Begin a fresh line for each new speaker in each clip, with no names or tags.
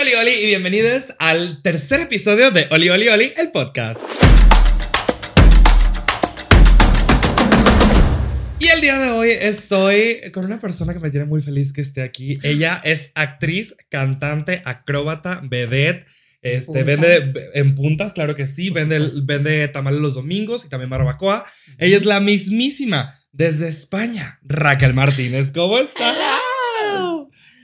Oli Oli y bienvenidos al tercer episodio de Oli Oli Oli, el podcast. Y el día de hoy estoy con una persona que me tiene muy feliz que esté aquí. Ella es actriz, cantante, acróbata, vedette. Este, vende en puntas, claro que sí. Vende, vende tamales los domingos y también barbacoa. Ella es la mismísima desde España, Raquel Martínez. ¿Cómo estás?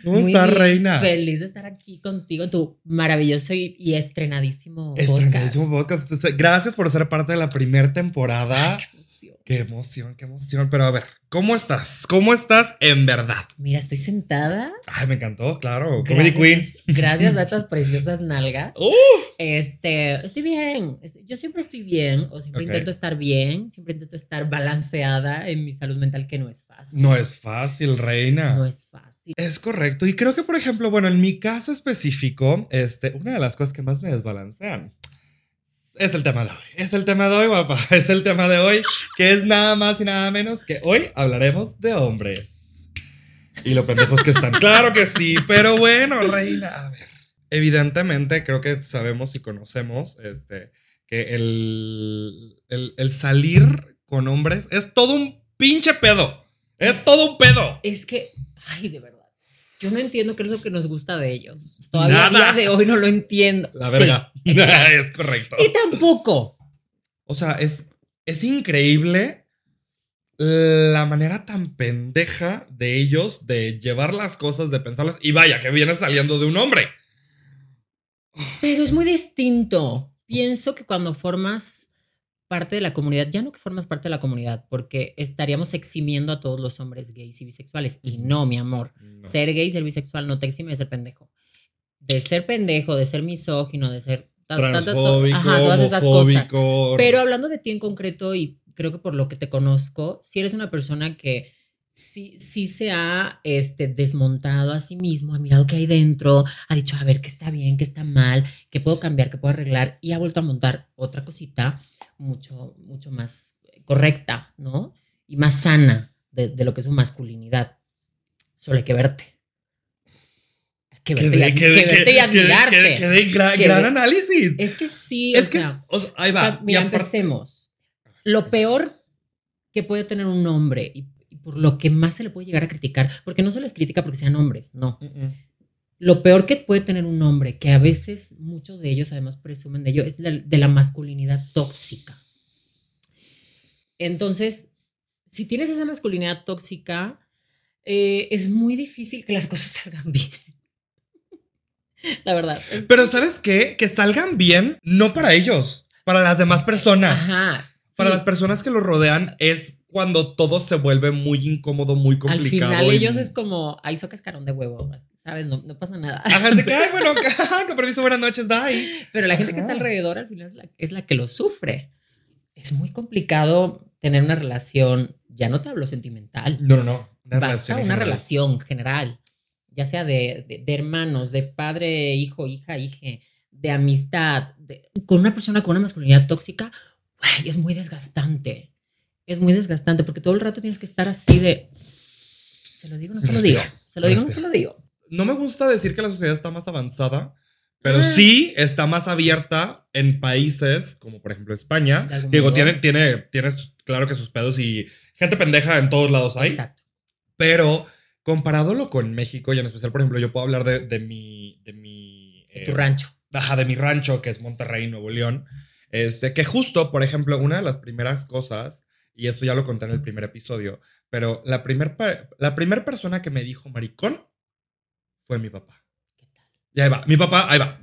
¿Cómo estás, reina?
Feliz de estar aquí contigo en tu maravilloso y, estrenadísimo,
estrenadísimo podcast. Gracias por ser parte de la primera temporada. qué emoción. Qué emoción, qué emoción. Pero a ver, ¿cómo estás? ¿Cómo estás en verdad?
Mira, estoy sentada.
Ay, me encantó, claro. Comedy Queen.
Gracias a estas preciosas nalgas. Uh. Este, estoy bien. Yo siempre estoy bien, o siempre intento estar bien, siempre intento estar balanceada en mi salud mental, que no es fácil.
No es fácil, reina.
No es fácil.
Es correcto. Y creo que, por ejemplo, bueno, en mi caso específico, este, una de las cosas que más me desbalancean es el tema de hoy. Es el tema de hoy, guapa. Es el tema de hoy, que es nada más y nada menos que hoy hablaremos de hombres. Y lo pendejos que están. Claro que sí, pero bueno, reina. A ver. Evidentemente, creo que sabemos y conocemos este, que el, el, el salir con hombres es todo un pinche pedo. Es todo un pedo.
Es que, ay, de verdad. Yo no entiendo qué es lo que nos gusta de ellos. Todavía a día de hoy no lo entiendo.
La verga. es correcto.
Y tampoco.
O sea, es, es increíble la manera tan pendeja de ellos de llevar las cosas, de pensarlas. Y vaya, que viene saliendo de un hombre.
Pero es muy distinto. Pienso que cuando formas parte de la comunidad, ya no que formas parte de la comunidad, porque estaríamos eximiendo a todos los hombres gays y bisexuales. Y no, mi amor, ser gay y ser bisexual no te exime de ser pendejo. De ser pendejo, de ser misógino, de ser...
Transfóbico, ajá, todas esas cosas.
Pero hablando de ti en concreto, y creo que por lo que te conozco, si eres una persona que sí, sí se ha este, desmontado a sí mismo, ha mirado qué hay dentro, ha dicho, a ver, qué está bien, qué está mal, qué puedo cambiar, qué puedo arreglar, y ha vuelto a montar otra cosita mucho, mucho más correcta, ¿no? Y más sana de, lo que es su masculinidad. Solo hay que verte.
que verte, y, que, verte y admirarte. Que, gran, gran análisis.
Es que sí, o sea,
ahí va.
Mira, empecemos. Lo peor que puede tener un hombre y, por lo que más se le puede llegar a criticar, porque no se les critica porque sean hombres, no. Lo peor que puede tener un hombre, que a veces muchos de ellos además presumen de ello, es de, la masculinidad tóxica. Entonces, si tienes esa masculinidad tóxica, eh, es muy difícil que las cosas salgan bien. la verdad.
Pero ¿sabes qué? Que salgan bien, no para ellos, para las demás personas.
Ajá.
Para las personas que los rodean es cuando todo se vuelve muy incómodo, muy complicado.
Al final ellos es como, ahí so cascarón de huevo. ¿Sabes? No, no pasa nada.
Ajá, de que, ay, bueno, con permiso, buenas noches, bye.
Pero la gente que está alrededor al final es la, es la que lo sufre. Es muy complicado tener una relación, ya no te hablo sentimental.
No, no, no.
Una Basta relación una relación general, ya sea de, de, hermanos, de padre, hijo, hija, hija, de amistad, con una persona con una masculinidad tóxica, güey, es muy desgastante. Es muy desgastante porque todo el rato tienes que estar así de. ¿Se lo digo no se lo digo? ¿Se lo digo no se lo digo?
No me gusta decir que la sociedad está más avanzada, pero ah. sí está más abierta en países como por ejemplo España. Digo, tiene, tiene, tienes claro que sus pedos y gente pendeja en todos lados hay. Exacto. Pero comparándolo con México y en especial, por ejemplo, yo puedo hablar de, de mi... De mi
tu rancho.
Ajá, de mi rancho, que es Monterrey, Nuevo León. Este, que justo, por ejemplo, una de las primeras cosas, y esto ya lo conté en el primer episodio, pero la primera la primer persona que me dijo maricón fue mi papá. ¿Qué tal? Y ahí va, mi papá, ahí va.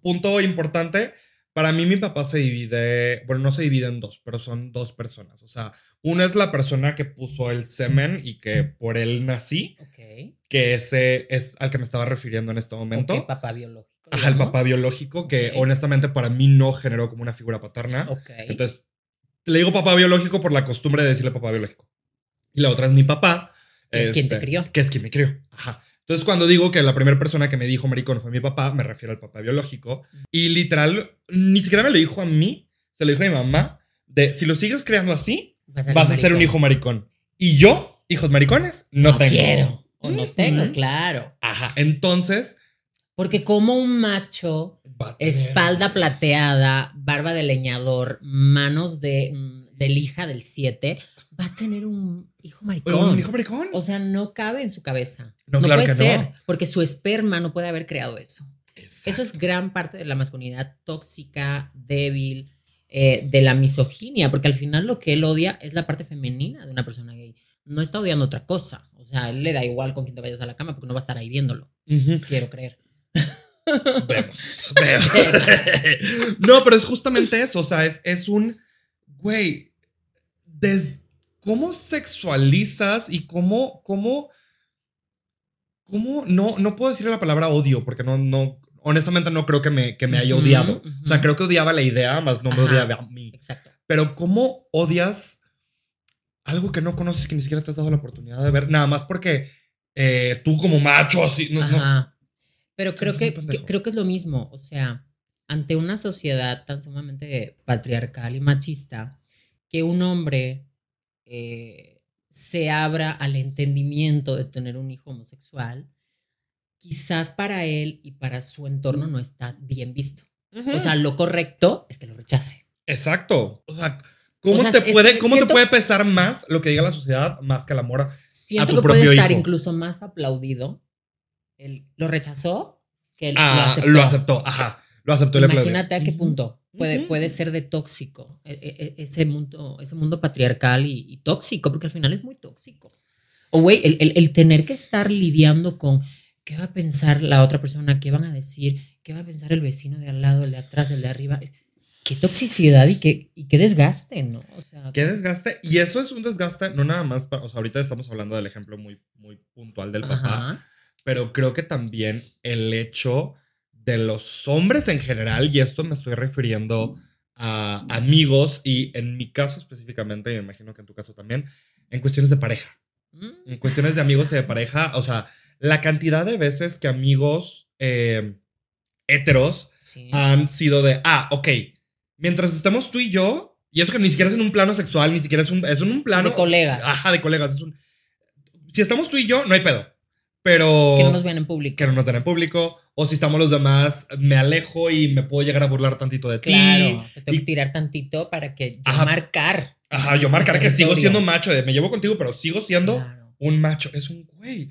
Punto importante. Para mí mi papá se divide, bueno, no se divide en dos, pero son dos personas. O sea, una es la persona que puso el semen y que por él nací, okay. que ese es al que me estaba refiriendo en este momento.
El papá biológico.
Ajá, el papá biológico, que honestamente para mí no generó como una figura paterna. Okay. Entonces, le digo papá biológico por la costumbre de decirle papá biológico. Y la otra es mi papá.
es quien te este, crió.
Que es quien me crió. Ajá. Entonces, cuando digo que la primera persona que me dijo maricón fue mi papá, me refiero al papá biológico. Y literal, ni siquiera me lo dijo a mí, se lo dijo a mi mamá, de si lo sigues creando así, vas a, ser un hijo maricón. Y yo, hijos maricones, no, tengo.
Quiero. O no tengo, claro.
Ajá. Entonces,
Porque como un macho, espalda plateada, barba de leñador, manos de, mm, de lija del 7, va a tener un hijo maricón.
Un hijo maricón.
O sea, no cabe en su cabeza.
No,
No,
claro
puede
que no.
ser, porque su esperma no puede haber creado eso.
Exacto.
Eso es gran parte de la masculinidad tóxica, débil, eh, de la misoginia, porque al final lo que él odia es la parte femenina de una persona gay. No está odiando otra cosa. O sea, él le da igual con quién te vayas a la cama porque no va a estar ahí viéndolo. Quiero creer.
Vemos, vemos. no, pero es justamente eso. O sea, es, es un. Güey. des- ¿Cómo sexualizas y cómo. cómo. Cómo. No, no puedo decirle la palabra odio porque no. no honestamente, no creo que me, que me haya odiado. O sea, creo que odiaba la idea, más no me
Ajá.
odiaba a mí.
Exacto.
Pero ¿cómo odias algo que no conoces, que ni siquiera te has dado la oportunidad de ver? Nada más porque eh, tú como macho, así. No, no.
Pero creo que- creo que es lo mismo. O sea, ante una sociedad tan sumamente patriarcal y machista, que un hombre eh, se abra al entendimiento de tener un hijo homosexual, quizás para él y para su entorno no está bien visto. O sea, lo correcto es que lo rechace.
Exacto. O sea, ¿cómo,
O sea,
te, puede, cómo te puede pesar más lo que diga la sociedad más que el amor?
Siento
tu
que puede estar
hijo.
incluso más aplaudido. Él lo rechazó que él lo
Ah,
aceptó.
lo aceptó. Ajá. Lo aceptó y le aplaudió.
Imagínate a qué punto puede,
Ujú.
puede ser de tóxico e- e- e- ese mundo, ese mundo patriarcal y, y tóxico, porque al final es muy tóxico. O, güey, el, el- el tener que estar lidiando con qué va a pensar la otra persona, qué van a decir, qué va a pensar el vecino de al lado, el de atrás, el de arriba. Qué toxicidad y qué, y qué desgaste, ¿no? O sea,
Qué desgaste. Y eso es un desgaste, no nada más para. O sea, ahorita estamos hablando del ejemplo muy, muy puntual del papá.
ajá.
pero creo que también el hecho de los hombres en general, y esto me estoy refiriendo a amigos y en mi caso específicamente, y me imagino que en tu caso también, en cuestiones de pareja,
Mm,
en cuestiones de amigos y de pareja, o sea, la cantidad de veces que amigos eh, heteros
sí.
han sido de, ah, ok, mientras estemos tú y yo, y eso que ni siquiera es en un plano sexual, ni siquiera es, un, es en un plano...
de colegas.
Ajá, de colegas. es un- si estamos tú y yo, no hay pedo. Pero.
que no nos vean en público.
que no nos den en público. O si estamos los demás, me alejo y me puedo llegar a burlar tantito de ti.
Claro, te tengo
y-
que tirar tantito para que yo
Ajá.
marcar.
Ajá, yo marcar que sigo siendo macho. De, me llevo contigo, pero sigo siendo
Claro.
un macho. Es un güey.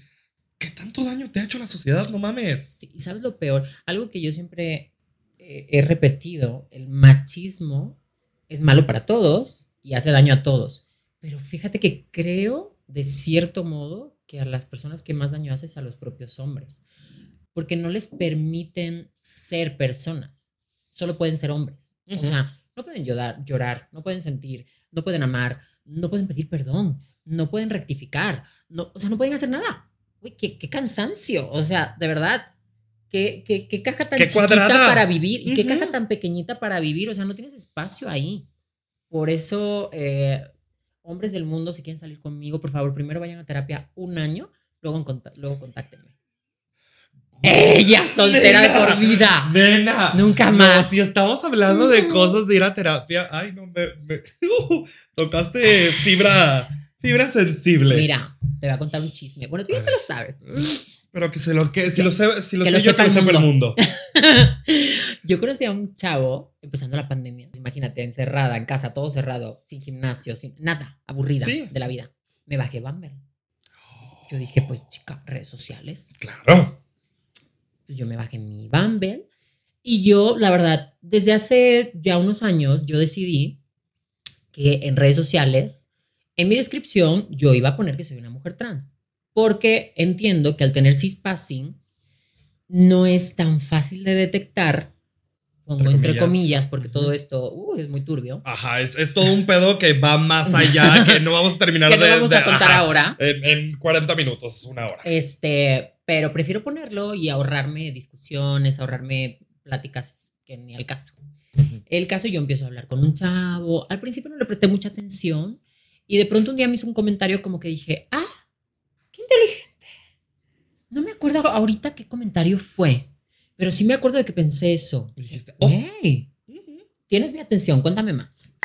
¿Qué tanto daño te ha hecho la sociedad? No mames.
Sí, sabes lo peor, algo que yo siempre eh, he repetido, el machismo es malo para todos y hace daño a todos. Pero fíjate que creo, de cierto modo, que a las personas que más daño hace es a los propios hombres. Porque no les permiten ser personas. Solo pueden ser hombres. O sea, no pueden llorar, llorar, no pueden sentir, no pueden amar, no pueden pedir perdón, no pueden rectificar, no, o sea, no pueden hacer nada. Uy, qué, qué cansancio. O sea, de verdad, qué, qué, qué caja tan
Qué
chiquita
cuadrada.
para vivir y qué
Ujú.
caja tan pequeñita para vivir. O sea, no tienes espacio ahí. Por eso, eh, hombres del mundo, si quieren salir conmigo, por favor, primero vayan a terapia un año, luego, luego contáctenme. Ella soltera de por vida.
Nena.
Nunca
No,
más.
si estamos hablando de cosas de ir a terapia. Ay, no, me. me- uh, tocaste fibra. Fibra sensible.
Mira, te voy a contar un chisme. Bueno, tú ya te lo sabes.
Pero que se lo que si lo sé, si lo
Que
sé
lo
yo, que sepa el mundo.
Yo conocí a un chavo empezando la pandemia. Imagínate, encerrada en casa, todo cerrado, sin gimnasio, sin nada, aburrida
Sí.
de la vida. Me bajé Bumble. Yo dije, pues chica, redes sociales.
Claro.
Pues yo me bajé mi Bumble. Y yo, la verdad, desde hace ya unos años, yo decidí que en redes sociales, en mi descripción, yo iba a poner que soy una mujer trans. Porque entiendo que al tener cispassing, no es tan fácil de detectar, pongo
Entre
entre,
comillas.
porque todo esto uh, es muy turbio.
Ajá, es, es todo un pedo que va más allá, que no vamos a terminar
que no
de-
vamos
de-
a contar
ajá,
ahora.
En, en 40 minutos, una hora.
Este, pero prefiero ponerlo y ahorrarme discusiones, ahorrarme pláticas que ni al caso. El caso, yo empiezo a hablar con un chavo. Al principio no le presté mucha atención y de pronto un día me hizo un comentario como que dije, ah, qué inteligente. No me acuerdo ahorita qué comentario fue, pero sí me acuerdo de que pensé eso.
Dijiste, oh.
Hey, tienes mi atención, cuéntame más.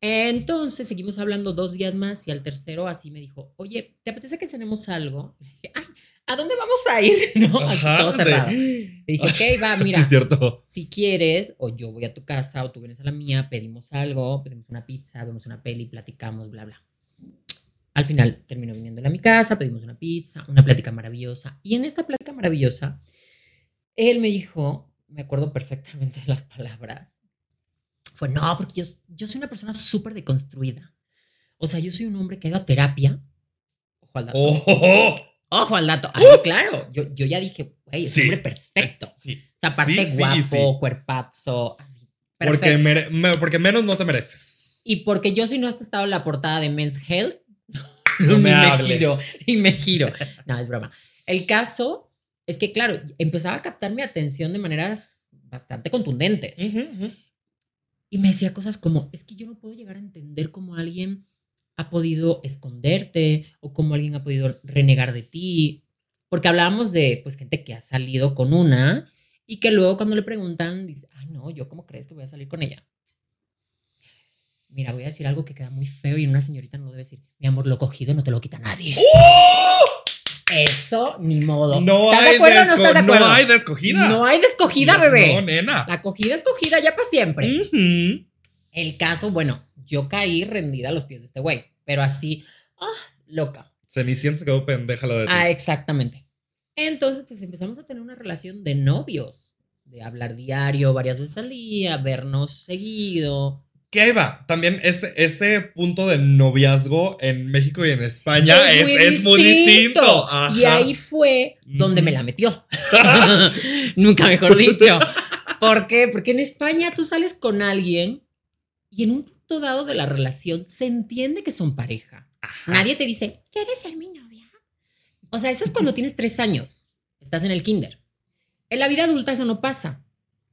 Entonces seguimos hablando dos días más y al tercero así me dijo, oye, ¿te apetece que cenemos algo? Y le dije, ay, ¿a dónde vamos a ir? No,
Ajá,
todo
de-
cerrado. Le dije, ok, va, mira,
Sí, cierto.
si quieres, o yo voy a tu casa, o tú vienes a la mía, pedimos algo, pedimos una pizza, vemos una peli, platicamos, bla, bla. Al final terminó viniendo a mi casa, pedimos una pizza, una plática maravillosa. Y en esta plática maravillosa, él me dijo, me acuerdo perfectamente de las palabras, fue, no, porque yo, yo soy una persona súper deconstruida. O sea, yo soy un hombre que ha ido a terapia. Ojo al dato.
¡Oh!
Ojo al dato. Ay, claro. Yo, yo ya dije, güey, es
Sí.
hombre perfecto.
Sí.
O sea, aparte
Sí,
guapo, cuerpazo, así.
Porque, mere- me- porque menos no te mereces.
Y porque yo si no has estado en la portada de Men's Health,
No me hables.
giro, y me giro. No, es broma. El caso es que, claro, empezaba a captar mi atención de maneras bastante contundentes. Y me decía cosas como, es que yo no puedo llegar a entender cómo alguien ha podido esconderte o cómo alguien ha podido renegar de ti. Porque hablábamos de, pues, gente que ha salido con una y que luego cuando le preguntan, dice, ay, no, yo cómo crees que voy a salir con ella. Mira, voy a decir algo que queda muy feo y una señorita no lo debe decir. Mi amor, lo cogido no te lo quita nadie. Eso, ni modo.
No
¿Estás
hay,
de acuerdo o no estás de acuerdo?
no hay de escogida.
No hay de escogida,
No,
bebé.
No, nena.
La cogida es cogida ya para siempre. El caso, bueno, yo caí rendida a los pies de este güey, pero así, ah, loca.
Cenicienta se quedó pendeja lo de ti.
Ah, exactamente. Entonces, pues empezamos a tener una relación de novios, de hablar diario, varias veces al día, vernos seguido.
Que ahí va. También ese, ese punto de noviazgo en México y en España es, es muy distinto.
Y
Ajá.
ahí fue donde me la metió. Nunca mejor dicho. ¿Por qué? Porque en España tú sales con alguien y en un punto dado de la relación se entiende que son pareja. Nadie te dice, ¿quieres ser mi novia? O sea, eso es cuando tienes tres años. Estás en el kinder. En la vida adulta eso no pasa.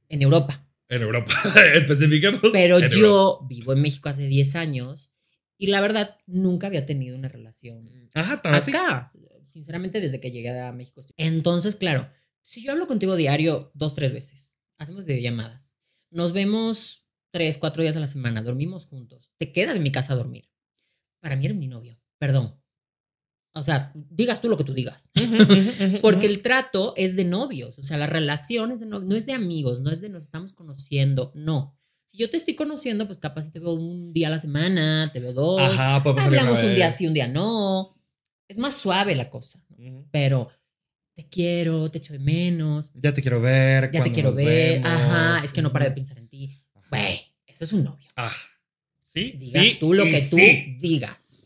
En Europa.
En Europa. Especifiquemos.
Pero
en
yo vivo en México hace 10 años y la verdad nunca había tenido una relación.
Ajá, así.
acá. Sinceramente, desde que llegué a México. Entonces, claro, si yo hablo contigo diario dos, tres veces, hacemos videollamadas, nos vemos tres, cuatro días a la semana, dormimos juntos, te quedas en mi casa a dormir. Para mí eres mi novio, perdón. O sea, digas tú lo que tú digas. Porque el trato es de novios, o sea, la relación es de novios, no es de amigos, no es de nos estamos conociendo, no. Si yo te estoy conociendo, pues capaz te veo un día a la semana, te veo dos,
Ajá,
hablamos un día sí, un día no. Es más suave la cosa, pero te quiero, te echo de menos,
Ya te quiero ver.
ya te quiero ver,
vemos.
ajá, es que no para de pensar en ti. Güey, eso es un novio.
Ah. Sí.
Digas
sí
tú lo que tú
sí.
digas.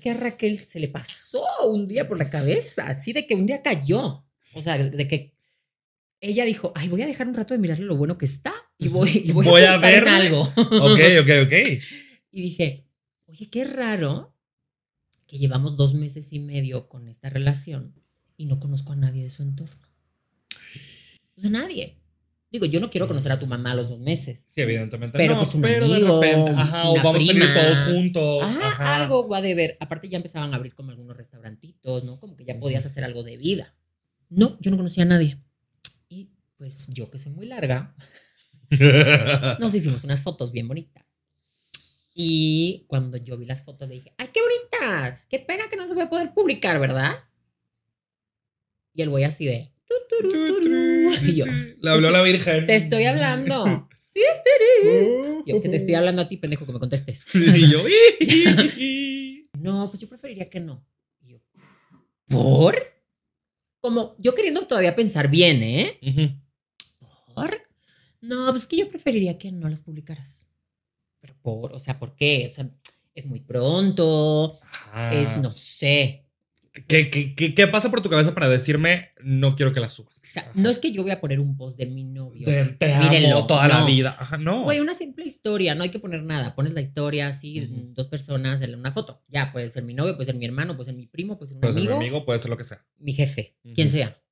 Que a Raquel se le pasó un día por la cabeza, así de que un día cayó. O sea, de, de que ella dijo, ay, voy a dejar un rato de mirarle lo bueno que está y voy, y voy,
Voy a
a en
verle.
algo.
Ok, ok, ok.
Y dije, oye, qué raro que llevamos dos meses y medio con esta relación y no conozco a nadie de su entorno. Sea, nadie. Digo, yo no quiero conocer a tu mamá a los dos meses.
Sí, evidentemente.
Pero
no,
pues un
pero
amigo,
de repente, ajá, o vamos a salir
prima.
todos juntos.
Ajá,
ajá.
algo va de ver. Aparte ya empezaban a abrir como algunos restaurantitos, ¿no? Como que ya podías hacer algo de vida. No, yo no conocía a nadie. Y pues yo que soy muy larga, nos hicimos unas fotos bien bonitas. Y cuando yo vi las fotos dije, ¡ay, qué bonitas! Qué pena que no se va a poder publicar, ¿verdad? Y el güey así de... Yo,
Le habló la Virgen.
te estoy hablando. Yo que te estoy hablando a ti, pendejo, que me contestes.
Y yo,
No, pues yo preferiría que no. Y yo, ¿por? Como yo queriendo todavía pensar bien, ¿eh? ¿Por? No, pues es que yo preferiría que no las publicaras. Pero por, o sea, ¿por qué? O sea, es muy pronto,
Ah.
es, no sé.
¿Qué, qué, qué, qué pasa por tu cabeza para decirme no quiero que la subas?
O sea, no es que yo voy a poner un post de mi novio.
Te, te amo toda la
no.
vida. Ajá, no.
Güey, una simple historia, no hay que poner nada. Pones la historia así,
Ujú.
dos personas en una foto. Ya, puede ser mi novio, puede ser mi hermano, puede ser mi primo, puede ser un
puede ser mi
amigo,
amigo, puede ser lo que sea.
mi jefe, quien
Ujú.
sea.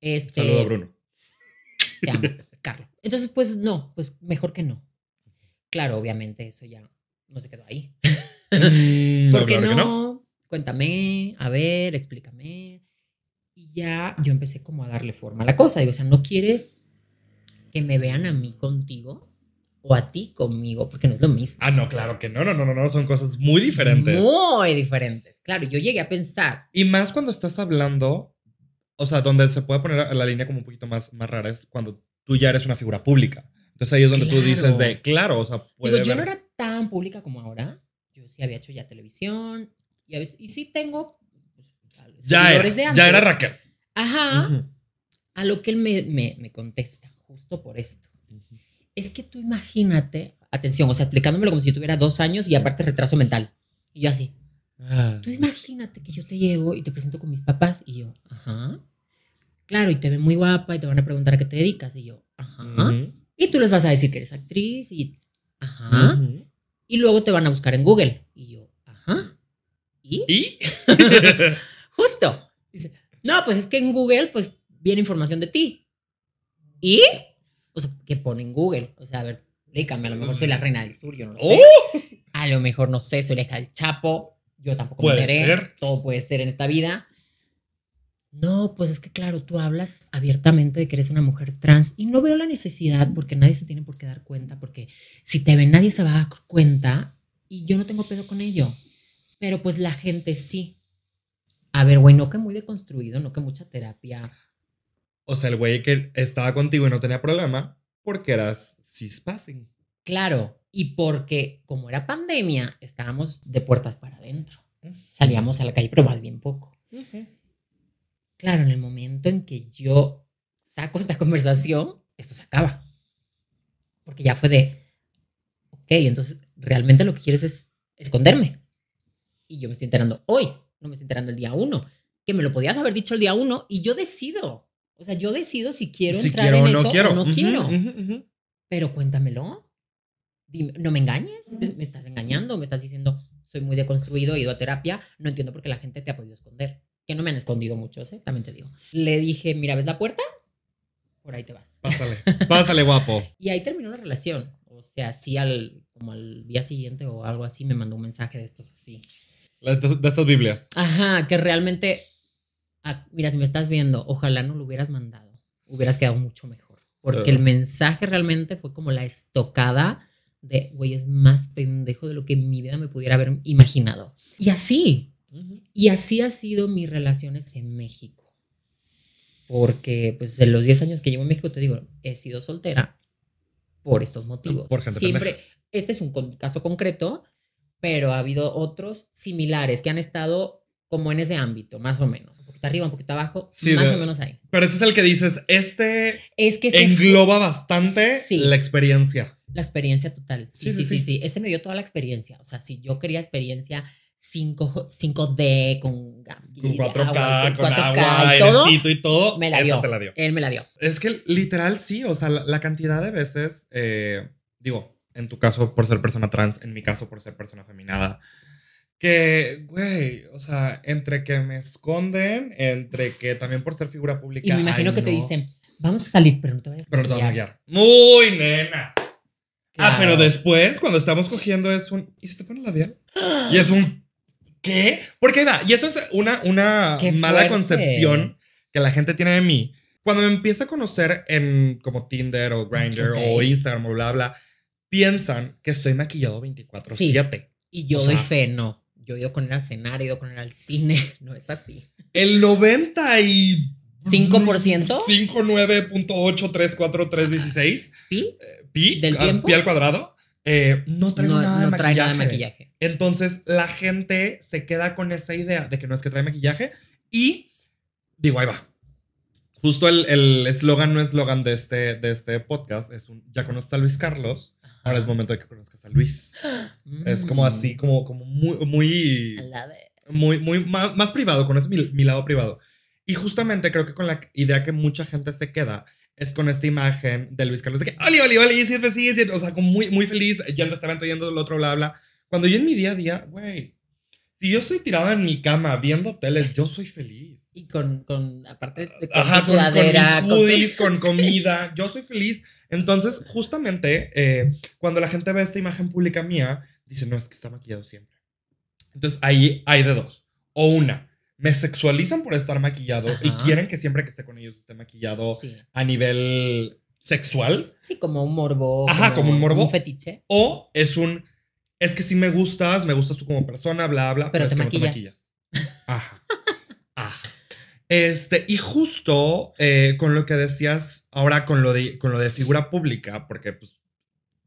Este,
Saludo, Bruno.
Te amo, Carlos. Entonces, pues no, pues mejor que no. Claro, obviamente eso ya no se quedó ahí.
Mm,
¿Por qué
claro
no?
que
Cuéntame, a ver, explícame. Y ya yo empecé como a darle forma a la cosa. Digo, o sea, ¿no quieres que me vean a mí contigo o a ti conmigo? Porque no es lo mismo.
Ah, no, claro que no, no, no, no, no, son cosas muy diferentes.
Muy diferentes. Claro, yo llegué a pensar.
Y más cuando estás hablando, o sea, donde se puede poner la línea como un poquito más, más rara es cuando tú ya eres una figura pública. Entonces ahí es donde tú
Claro.
dices de, claro, o sea, puede
Digo, yo no era tan pública como ahora. Yo sí había hecho ya televisión. Y, había- y sí tengo. pues,
ya,
seguidores
era,
de
ya era. Raquel.
Ajá.
Ujú.
A lo que él me, me, me contesta, justo por esto. Es que tú imagínate, atención, o sea, explicándomelo como si yo tuviera dos años y aparte retraso mental. Y yo así,
Ah.
tú imagínate que yo te llevo y te presento con mis papás. Y yo, ajá. Claro, y te ven muy guapa y te van a preguntar a qué te dedicas. Y yo, ajá.
Ujú.
Y tú les vas a decir que eres actriz y, ajá.
Ujú.
Y luego te van a buscar en Google. Y. ¿Y?
¿Y?
Justo. Dice, no, pues es que en Google, pues viene información de ti. ¿Y? O sea, ¿qué pone en Google? O sea, a ver, explícame, a lo mejor soy la reina del sur, yo no lo sé.
¡Oh!
A lo mejor, no sé, soy la hija del Chapo. Yo tampoco
Puede
me enteré.
ser.
Todo puede ser en esta vida. No, pues es que claro, tú hablas abiertamente de que eres una mujer trans y no veo la necesidad porque nadie se tiene por qué dar cuenta, porque si te ven nadie se va a dar cuenta y yo no tengo pedo con ello. Pero pues la gente sí. A ver, güey, no que muy deconstruido, no que mucha terapia.
O sea, el güey que estaba contigo y no tenía problema porque eras cispassing.
Claro, y porque como era pandemia, estábamos de puertas para adentro. Salíamos a la calle, pero más bien poco. Claro, en el momento en que yo saco esta conversación, esto se acaba. Porque ya fue de, ok, entonces realmente lo que quieres es esconderme. Y yo me estoy enterando hoy, no me estoy enterando el día uno. Que me lo podías haber dicho el día uno y yo decido. O sea, yo decido si quiero
si
entrar
quiero
en
o no
eso
quiero.
o no quiero. Pero cuéntamelo. Dime, no me engañes. Me, me estás engañando. Me estás diciendo, soy muy deconstruido, he ido a terapia. No entiendo por qué la gente te ha podido esconder. Que no me han escondido muchos, ¿eh? También te digo. Le dije, mira, ¿ves la puerta? Por ahí te vas.
Pásale, pásale, guapo.
Y ahí terminó la relación. O sea, sí, al, como al día siguiente o algo así, me mandó un mensaje de estos así.
La- De, de estas Biblias.
Ajá, que realmente, ah, mira, si me estás viendo, ojalá no lo hubieras mandado. Hubieras quedado mucho mejor. Porque el
Ah.
mensaje realmente fue como la estocada de, güey, es más pendejo de lo que en mi vida me pudiera haber imaginado. Y así, y así ha sido mis relaciones en México. Porque, pues, en los 10 años que llevo en México, te digo, he sido soltera por estos motivos.
Por gente
Siempre, este es un caso concreto, pero ha habido otros similares que han estado como en ese ámbito, más o menos. Un poquito arriba, un poquito abajo,
Sí,
más
de-
o menos ahí.
Pero este es el que dices, este
Es que se fue
engloba bastante
Sí.
la experiencia.
la experiencia total. Sí
Sí,
sí,
sí,
sí, Este me dio toda la experiencia. O sea, si yo quería experiencia 5, 5D con gas,
Con
y
4K,
agua,
con
4K
agua,
y todo,
y todo.
me la dio.
te la dio.
Él me la dio.
Es que literal sí, o sea, la, la cantidad de veces, eh, digo, en tu caso por ser persona trans, en mi caso por ser persona feminada, que, güey, o sea, entre que me esconden, entre que también por ser figura pública.
Y me imagino
ay,
que te
no,
dicen, vamos a salir, pero no te vayas a
Pero no te vas a
maquillar".
guiar. Muy nena. Ah,
Claro.
pero después, cuando estamos cogiendo, es un. ¿Y si te pones labial? Y es un. ¿Qué? Porque ahí va. Y eso es una, una
Qué
mala
fuerte.
concepción que la gente tiene de mí. Cuando me empieza a conocer en como Tinder o Grindr
Ok.
o Instagram o bla, bla, piensan que estoy maquillado 24-7.
Y yo
O
doy
sea-
fe, no. Yo he ido con él al cenar, he ido con él al cine. No es así.
El 90 y.
5%?
59.834316
¿Sí?
pi,
¿Del
ah,
tiempo?
pi al cuadrado. eh, no traigo
No,
nada, de
no trae nada de
maquillaje. Entonces la gente se queda con esa idea de que no es que trae maquillaje y digo, ahí va. Justo el el eslogan no eslogan de este, de este podcast es un, ya conoces a Luis Carlos, ahora es momento de que conozcas a Luis. Es como
Mm.
así, como, como muy, muy, muy, muy más, más privado, conoces mi, mi lado privado. Y justamente creo que con la idea que mucha gente se queda es con esta imagen de Luis Carlos de que, oli, oli, oli, sí, sí, sí, o sea, como muy, muy feliz, yendo a este evento, yendo del otro, bla, bla. Cuando yo en mi día a día, güey, si yo estoy tirada en mi cama viendo teles, yo soy feliz.
Y con, con aparte de con
Ajá,
tu
con,
sudadera,
mis
con tu-
hoodies, con comida, yo soy feliz. Entonces, justamente, eh, cuando la gente ve esta imagen pública mía, dice, no, es que está maquillado siempre. Entonces, ahí hay de dos. O una, me sexualizan por estar maquillado y quieren que siempre que esté con ellos esté maquillado
Sí.
a nivel sexual.
Sí, como un morbo.
Ajá, como un morbo.
Un fetiche.
O es un, es que si me gustas, me gustas tú como persona, bla, bla.
Pero
es
te
que no
maquillas.
Ajá. Ajá. Este, y justo eh, con lo que decías ahora con lo de, con lo de figura pública, porque pues,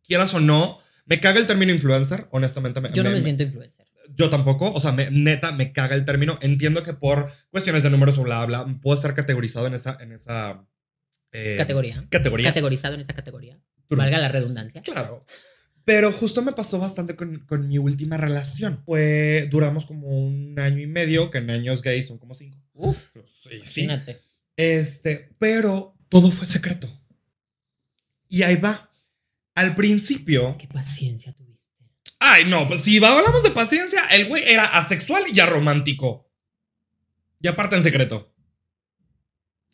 quieras o no, me caga el término influencer, honestamente.
Yo no me, siento influencer.
Yo tampoco, o sea, neta, me caga el término. Entiendo que por cuestiones de números o bla, bla, puedo estar categorizado en esa... En esa
eh, categoría.
Categoría.
Categorizado en esa categoría. Valga la redundancia.
Claro. Pero justo me pasó bastante con, con, mi última relación. Fue, duramos como un año y medio, que en años gays son como cinco.
Uf, sí,
Este, pero todo fue secreto. Y ahí va. Al principio.
Qué paciencia tuviste.
Ay, no, pues si hablamos de paciencia, el güey era asexual y ya romántico. Y aparte en secreto.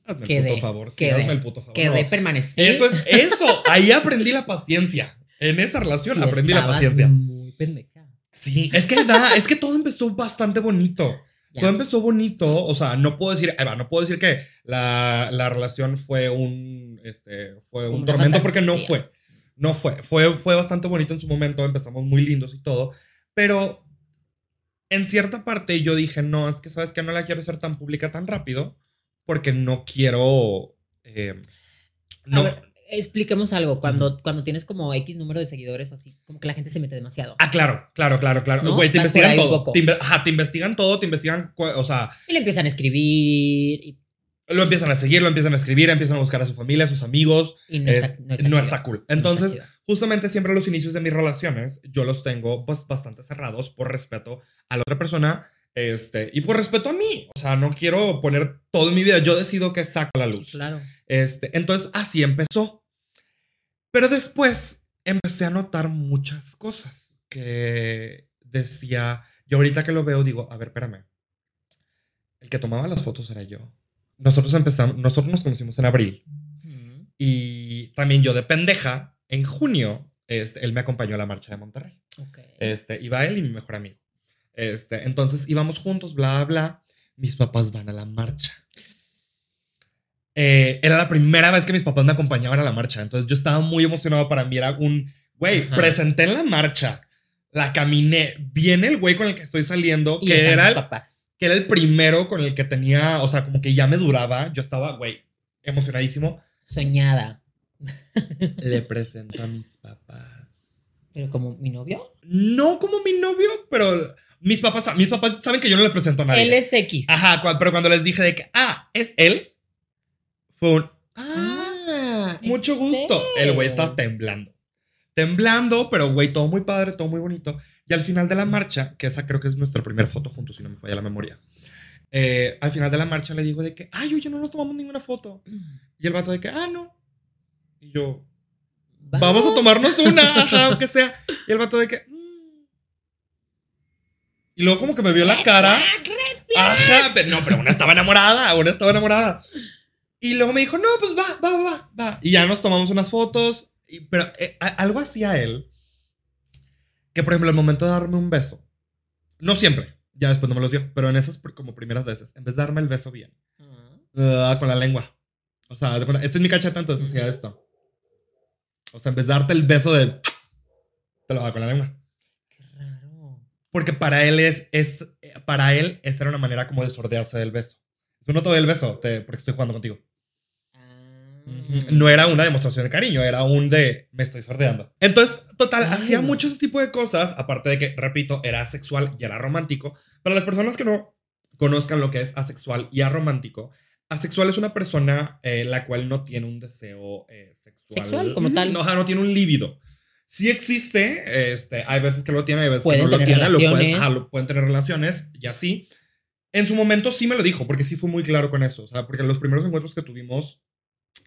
Hazme el puto favor. Sí, hazme el puto favor.
Quedé, permanecí.
Eso es, eso. Ahí aprendí la paciencia. En esa relación aprendí la paciencia.
Muy pendeja.
Sí, es que da, es que todo empezó bastante bonito. Todo empezó bonito, o sea, no puedo decir, Eva, no puedo decir que la, la relación fue un, este, fue un tormento porque no fue. No fue. fue. Fue bastante bonito en su momento, empezamos muy lindos y todo, pero en cierta parte yo dije, no, es que sabes que no la quiero hacer tan pública tan rápido porque no quiero... Eh, no,
expliquemos algo. Cuando, cuando tienes como X número de seguidores, así, como que la gente se mete demasiado.
Ah, claro, claro, claro, claro. Güey, te investigan todo. Te, ajá, te investigan todo, te investigan, o sea.
Y le empiezan a escribir.
Lo empiezan a seguir, lo empiezan a escribir, empiezan a buscar a su familia, a sus amigos.
Y no está,
no está, cool. Entonces, justamente siempre los inicios de mis relaciones, yo los tengo pues, bastante cerrados por respeto a la otra persona. Este, y por respeto a mí, o sea, no quiero poner todo en mi vida, yo decido que saco la luz.
Claro.
Este, entonces así empezó. Pero después empecé a notar muchas cosas que decía, yo ahorita que lo veo digo, a ver, espérame. El que tomaba las fotos era yo. Nosotros empezamos, nosotros nos conocimos en abril. Y también yo de pendeja, en junio, este, él me acompañó a la marcha de Monterrey. Este, iba él y mi mejor amigo. Este, entonces íbamos juntos, bla, bla. Mis papás van a la marcha. Eh, era la primera vez que mis papás me acompañaban a la marcha. Entonces yo estaba muy emocionado para mí. Era un, güey, presenté en la marcha, la caminé. Viene el güey con el que estoy saliendo, que era, el, que era el primero con el que tenía, o sea, como que ya me duraba. Yo estaba, güey, emocionadísimo.
Soñada.
Le presento a mis papás.
¿Pero como mi novio?
No como mi novio, pero mis papás, mis papás saben que yo no le presento a nadie.
Él es X.
Ajá, pero cuando les dije de que, ah, es él, fue un. Ah, mucho gusto. El güey estaba temblando. Temblando, pero güey, todo muy padre, todo muy bonito. Y al final de la marcha, que esa creo que es nuestra primera foto juntos, si no me falla la memoria. Eh, al final de la marcha le digo de que, ay, oye, no nos tomamos ninguna foto. Y el vato de que, ah, no. Y yo, vamos, a tomarnos una, ajá, aunque sea. Y el vato de que, mm". y luego como que me vio la cara. Ajá, no, pero una estaba enamorada, una estaba enamorada. Y luego me dijo, no, pues va, va, va, va. Y ya nos tomamos unas fotos. Y, pero eh, algo hacía él. Que, por ejemplo, el momento de darme un beso. No siempre. Ya después no me los dio. Pero en esas como primeras veces. En vez de darme el beso bien. Uh, con la lengua. O sea, este es mi cacheta, entonces hacía esto. O sea, en vez de darte el beso de... Te lo da con la lengua.
Qué raro.
Porque para él es, es... Para él, esta era una manera como de sordearse del beso. Eso no todo el beso, te, porque estoy jugando contigo. No era una demostración de cariño, era un de me estoy sordeando. Entonces, total, hacía mucho ese tipo de cosas, aparte de que, repito, era asexual y era romántico. Para las personas que no conozcan lo que es asexual y aromántico, asexual es una persona eh, la cual no tiene un deseo eh, sexual.
Sexual, como tal.
No, no tiene un líbido. Sí existe, este, hay veces que lo tiene, hay veces que no lo tiene, lo pueden, lo pueden tener relaciones y así. En su momento sí me lo dijo, porque sí fue muy claro con eso. O sea, porque los primeros encuentros que tuvimos,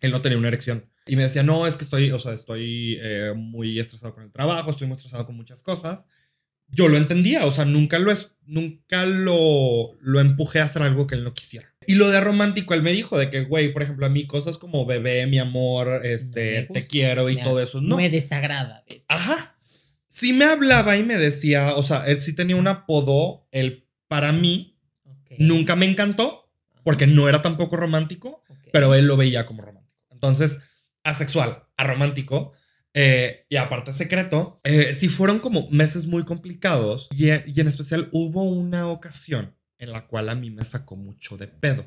él no tenía una erección. Y me decía, no, es que estoy, o sea, estoy eh, muy estresado con el trabajo, estoy muy estresado con muchas cosas. Yo lo entendía, o sea, nunca lo, es, nunca lo, lo empujé a hacer algo que él no quisiera. Y lo de romántico, él me dijo de que, güey, por ejemplo, a mí cosas como bebé, mi amor, este, te quiero y todo eso, no.
Me desagrada.
Ajá. Sí me hablaba y me decía, o sea, él sí tenía un apodo, él para mí, nunca me encantó, porque no era tampoco romántico, pero él lo veía como romántico. Entonces, asexual, aromántico, eh, y aparte secreto, eh, sí fueron como meses muy complicados y, en especial hubo una ocasión en la cual a mí me sacó mucho de pedo.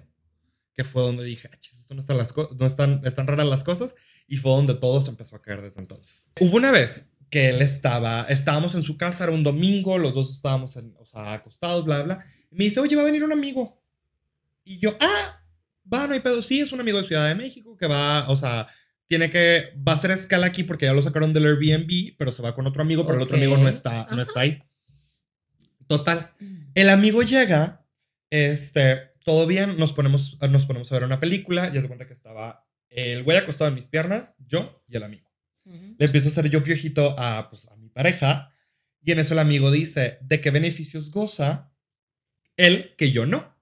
que fue donde dije, "Ah, esto no, están las no están, están raras las cosas, y fue donde todo se empezó a caer desde entonces. Hubo una vez que él estaba, estábamos en su casa, era un domingo, los dos estábamos en- o sea, acostados, bla, bla. Y me dice, oye, va a venir un amigo. Y yo, ah, va, no hay pedo. Sí, es un amigo de Ciudad de México que va, o sea, tiene que, va a hacer escala aquí porque ya lo sacaron del Airbnb, pero se va con otro amigo, pero el otro amigo no está, no está ahí. Total. El amigo llega, este, todo bien, nos ponemos, nos ponemos a ver una película, ya se cuenta que estaba el güey acostado en mis piernas, yo y el amigo. Le empiezo a hacer yo piojito a, pues, a mi pareja, y en eso el amigo dice, ¿de qué beneficios goza él que yo no?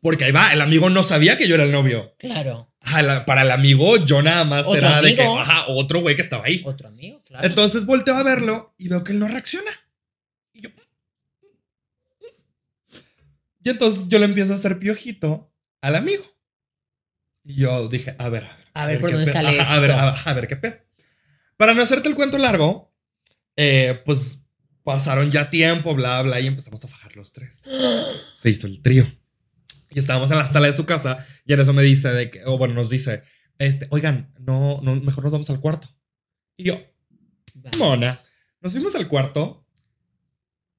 Porque ahí va, el amigo no sabía que yo era el novio.
Claro.
La- para el amigo, yo nada más
Otro
era de que, ajá, otro güey que estaba ahí.
Otro amigo, claro.
Entonces volteo a verlo y veo que él no reacciona. Y yo. Y entonces yo le empiezo a hacer piojito al amigo. Y yo dije, a ver, a ver.
A ver por
qué
dónde
pedo.
sale
Ajá, a ver,
esto.
a, a ver qué pedo. Para no hacerte el cuento largo, eh, pues pasaron ya tiempo, bla, bla, y empezamos a fajar los tres. Se hizo el trío. Y estábamos en la sala de su casa y en eso me dice de que, o bueno, nos dice, este, oigan, no, no, mejor nos vamos al cuarto. Y yo. Mona. Nos fuimos al cuarto.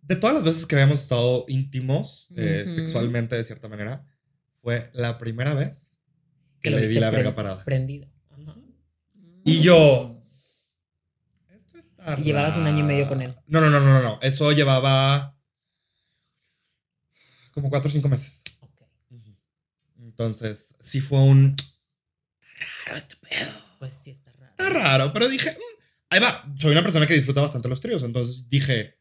De todas las veces que habíamos estado íntimos eh, sexualmente, de cierta manera, fue la primera vez que, le vi la verga parada.
Prendido.
Y yo- Esto está
Y llevabas un año y medio con él.
No, no, no, no, no, no. Eso llevaba como cuatro o cinco meses. Entonces, sí fue un. Está raro este pedo.
Pues sí, está raro.
Está raro, pero dije, "Mm, ahí va. Soy una persona que disfruta bastante los tríos, entonces dije,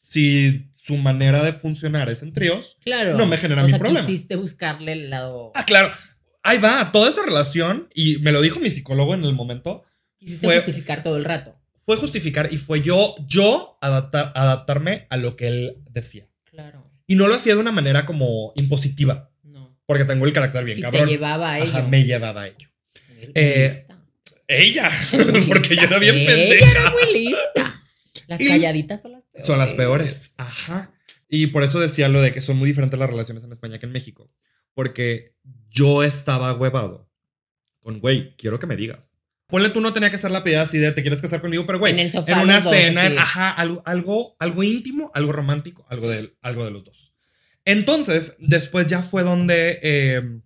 si su manera de funcionar es en tríos,
Claro.
No me genera
o
mi
sea,
problema.
quisiste buscarle el lado.
ah, claro, ahí va, toda esa relación, y me lo dijo mi psicólogo en el momento,
Quisiste
fue-
justificar todo el rato.
fue justificar y fue yo, yo adaptar, adaptarme a lo que él decía.
Claro.
Y no lo hacía de una manera como impositiva. Porque tengo el carácter bien
si
cabrón.
te llevaba a ello.
Ajá, me llevaba a ello. Eh,
lista.
Ella, porque yo era bien
Ella
pendeja.
era muy lista. Las
Y-
calladitas son las peores.
Son las peores. Ajá. Y por eso decía lo de que son muy diferentes las relaciones en España que en México. Porque yo estaba huevado con, güey, quiero que me digas. Ponle tú no tenía que ser la pedida así de te quieres casar conmigo, pero güey,
En el sofá,
en una
dos,
cena,
así.
en- ajá, algo, algo, algo íntimo, algo romántico, algo de, algo de los dos. Entonces, después ya fue donde eh,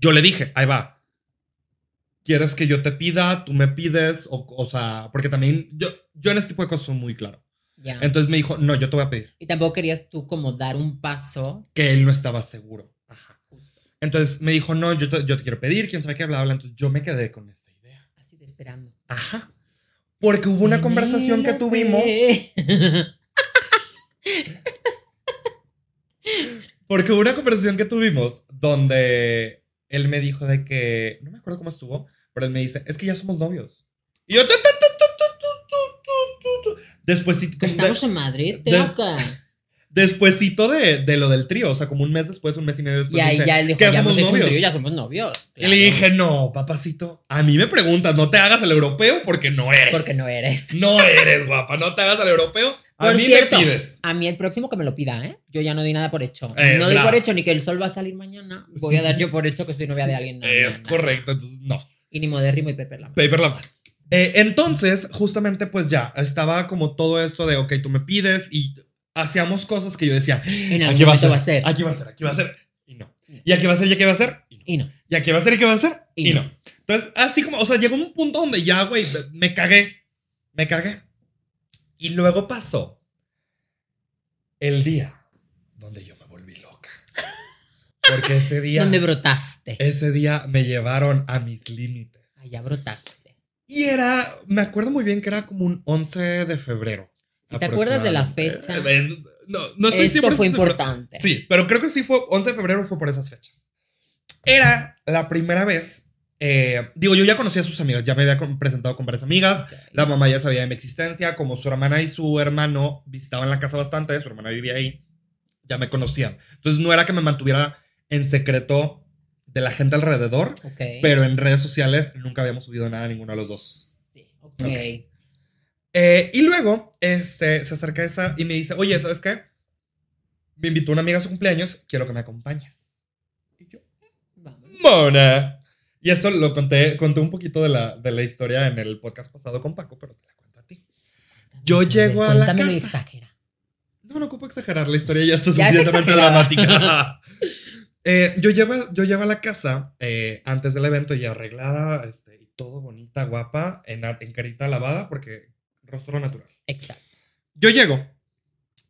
yo le dije, ahí va. ¿Quieres que yo te pida? ¿Tú me pides? O, o sea, porque también yo, yo en este tipo de cosas soy muy claro.
Ya.
Entonces me dijo, no, yo te voy a pedir.
y tampoco querías tú como dar un paso.
Que él no estaba seguro. Ajá.
justo,
Entonces me dijo, no, yo te, yo te quiero pedir, quién sabe qué, bla, bla. Entonces yo me quedé con esa idea.
Así de esperando.
Ajá. Porque hubo una conversación que tuvimos. Porque hubo una conversación que tuvimos donde él me dijo de que. No me acuerdo cómo estuvo, pero él me dice, es que ya somos novios. Y yo. tu, tu, tu, tu, tu, tu, tu, tu. Despuésito, como de-
Estamos en Madrid, Teoca.
despuésito de, de lo del trío, o sea, como un mes después, un mes y medio después.
Y ahí ya él dijo,
"Que
ya hemos
somos
hecho un
novios".
trío, ya somos novios.
Y le
Claro.
dije, no, papacito, a mí me preguntas, no te hagas el europeo porque no eres.
Porque no eres.
No eres, guapa, no te hagas al europeo. A
Por
mí
cierto,
me pides.
A mí el próximo que me lo pida, ¿eh? Yo ya no di nada por hecho.
Eh,
no doy
bravo.
por hecho ni que el sol va a salir mañana. Voy a dar yo por hecho que soy novia de alguien.
Es correcto, entonces no.
Y ni modérrimo y Pepe Lama.
Paper la más. Eh, entonces, justamente, pues ya, estaba como todo esto de, ok, tú me pides y hacíamos cosas que yo decía,
En algún
aquí va a ser,
va a ser.
aquí va a ser, aquí va a ser, y no. Y aquí va a ser, y aquí va a ser, y no.
Y
aquí va a ser, y aquí va a ser, y, no. Entonces, así como, o sea, llegó un punto donde ya, güey, me cagué, me cagué. Y luego pasó el día donde yo me volví loca. Porque ese día,
¿Dónde brotaste?
ese día me llevaron a mis límites.
Allá brotaste.
Y era, me acuerdo muy bien que era como un 11 de febrero.
Si te acuerdas de la fecha,
No, no estoy
Esto
100%
fue importante.
Sí, pero creo que sí fue 11 de febrero fue por esas fechas. Era la primera vez. Eh, digo, yo ya conocía a sus amigas, ya me había presentado con varias amigas. La mamá ya sabía de mi existencia, como su hermana y su hermano visitaban la casa bastante, su hermana vivía ahí, ya me conocían. Entonces no era que me mantuviera en secreto de la gente alrededor,
Ok.
pero en redes sociales nunca habíamos subido nada ninguno de los dos.
Sí, ok.
Ok. Eh, y luego este, se acerca esa y me dice, oye, ¿sabes qué? Me invitó una amiga a su cumpleaños, quiero que me acompañes. Y yo, Mona. Y esto lo conté, conté un poquito de la, de la historia en el podcast pasado con Paco, pero te la cuento a ti. Yo llego a la casa.
exagera.
No, no ocupo exagerar, la historia ya está suficientemente dramática. Eh, yo, llego, yo llego a la casa eh, antes del evento y arreglada, este, y todo bonita, guapa, en, en carita lavada, porque rostro natural.
Exacto.
Yo llego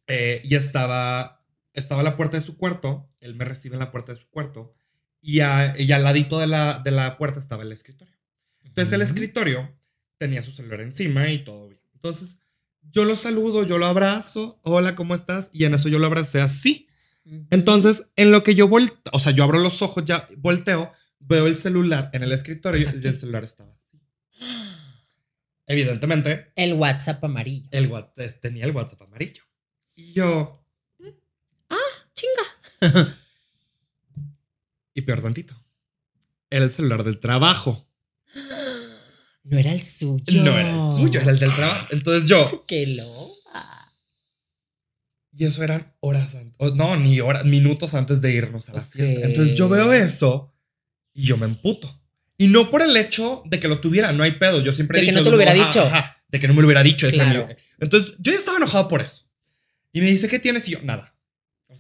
eh, y estaba, estaba a la puerta de su cuarto, él me recibe en la puerta de su cuarto, y, a- y al ladito de la, de la puerta estaba el escritorio. Entonces el escritorio tenía su celular encima y todo bien. Entonces yo lo saludo, yo lo abrazo, hola, ¿cómo estás? Y en eso yo lo abracé así. Entonces, en lo que yo volteo, o sea, yo abro los ojos, ya volteo, veo el celular en el escritorio y el celular estaba así. Evidentemente,
El WhatsApp amarillo.
el WhatsApp, tenía el WhatsApp amarillo. Y yo,
Chinga.
y peor tantito, era el celular del trabajo.
No era el suyo.
No era el suyo, era el del trabajo. Entonces yo,
Qué loca.
y eso eran horas antes, no, ni horas, minutos antes de irnos a la fiesta. Entonces yo veo eso y yo me emputo. Y no por el hecho de que lo tuviera, no hay pedo. Yo siempre he
De que
dicho.
no te lo hubiera
ajá,
dicho.
ajá, de que no me lo hubiera dicho. ese
Claro.
amigo. Entonces yo ya estaba enojado por eso. Y me dice, ¿qué tienes? Y yo, nada.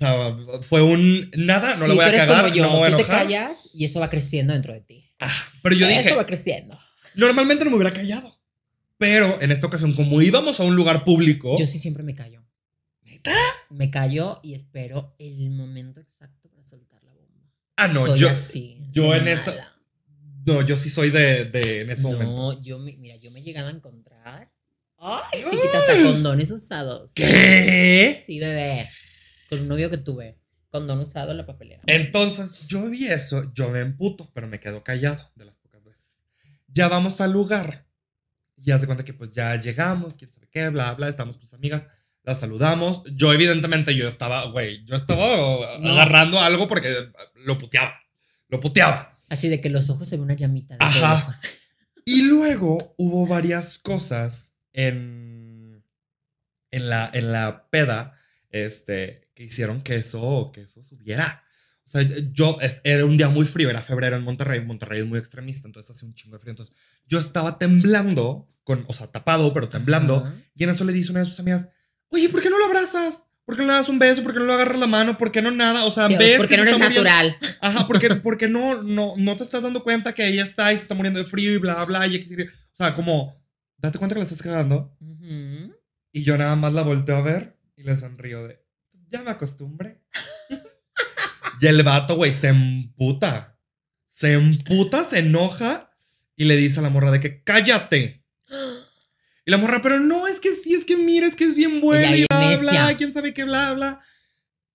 O sea, fue un nada, no
sí,
lo voy a cagar,
como yo.
no me voy a
tú te callas y eso va creciendo dentro de ti.
Ah, pero yo
eso
dije,
va creciendo.
normalmente no me hubiera callado. Pero en esta ocasión, como íbamos a un lugar público,
Yo sí siempre me callo.
¿Neta?
Me callo y espero el momento exacto para soltar la bomba.
ah, no,
Soy
yo,
así.
yo en esa- no, yo sí soy de, de en ese
No,
momento.
yo me, mira, yo me he llegado a encontrar. Ay, chiquita, hasta condones usados.
¿Qué?
Sí, bebé. Con un novio que tuve. Condón usado en la papelera.
Entonces yo vi eso, yo me emputo, pero me quedo callado de las pocas veces. Ya vamos al lugar. Y haz de cuenta que pues ya llegamos, quién sabe qué, bla, bla, estamos con sus amigas, las saludamos. Yo evidentemente yo estaba, güey, yo estaba
No.
agarrando algo porque lo puteaba, lo puteaba.
Así de que los ojos se ven una llamita. de
Ajá.
ojos.
Y luego hubo varias cosas en, en, la, en la peda este, que hicieron que eso, que eso subiera. O sea, yo, era un día muy frío, era febrero en Monterrey, Monterrey es muy extremista, entonces hace un chingo de frío. Entonces yo estaba temblando, con, o sea, tapado, pero temblando,
Ajá.
y en eso le dice una de sus amigas, oye, ¿por qué no lo abrazas? ¿Por qué no le das un beso? ¿Por qué no le agarras la mano? ¿Por qué no nada? O sea,
Sí,
ves
porque
que
no
se
eres
está muriendo-
natural.
Ajá, porque, porque no, no, no te estás dando cuenta que ella está y se está muriendo de frío y bla, bla, y X, Y. O sea, como, date cuenta que la estás cagando.
Ujú.
Y yo nada más la volteo a ver y le sonrío de, ya me acostumbré. y el vato, güey, se emputa. Se emputa, se enoja y le dice a la morra de que, cállate. Y la morra, pero no, es que sí, es que mira, es que es bien buena y bla,
necia.
bla, quién sabe qué, bla, bla.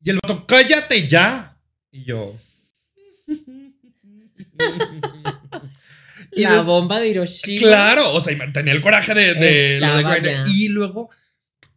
Y el vato, cállate ya. Y yo. Y
La
de-
bomba de Hiroshima.
Claro, o sea, y tenía el coraje de, de lo de. Y luego,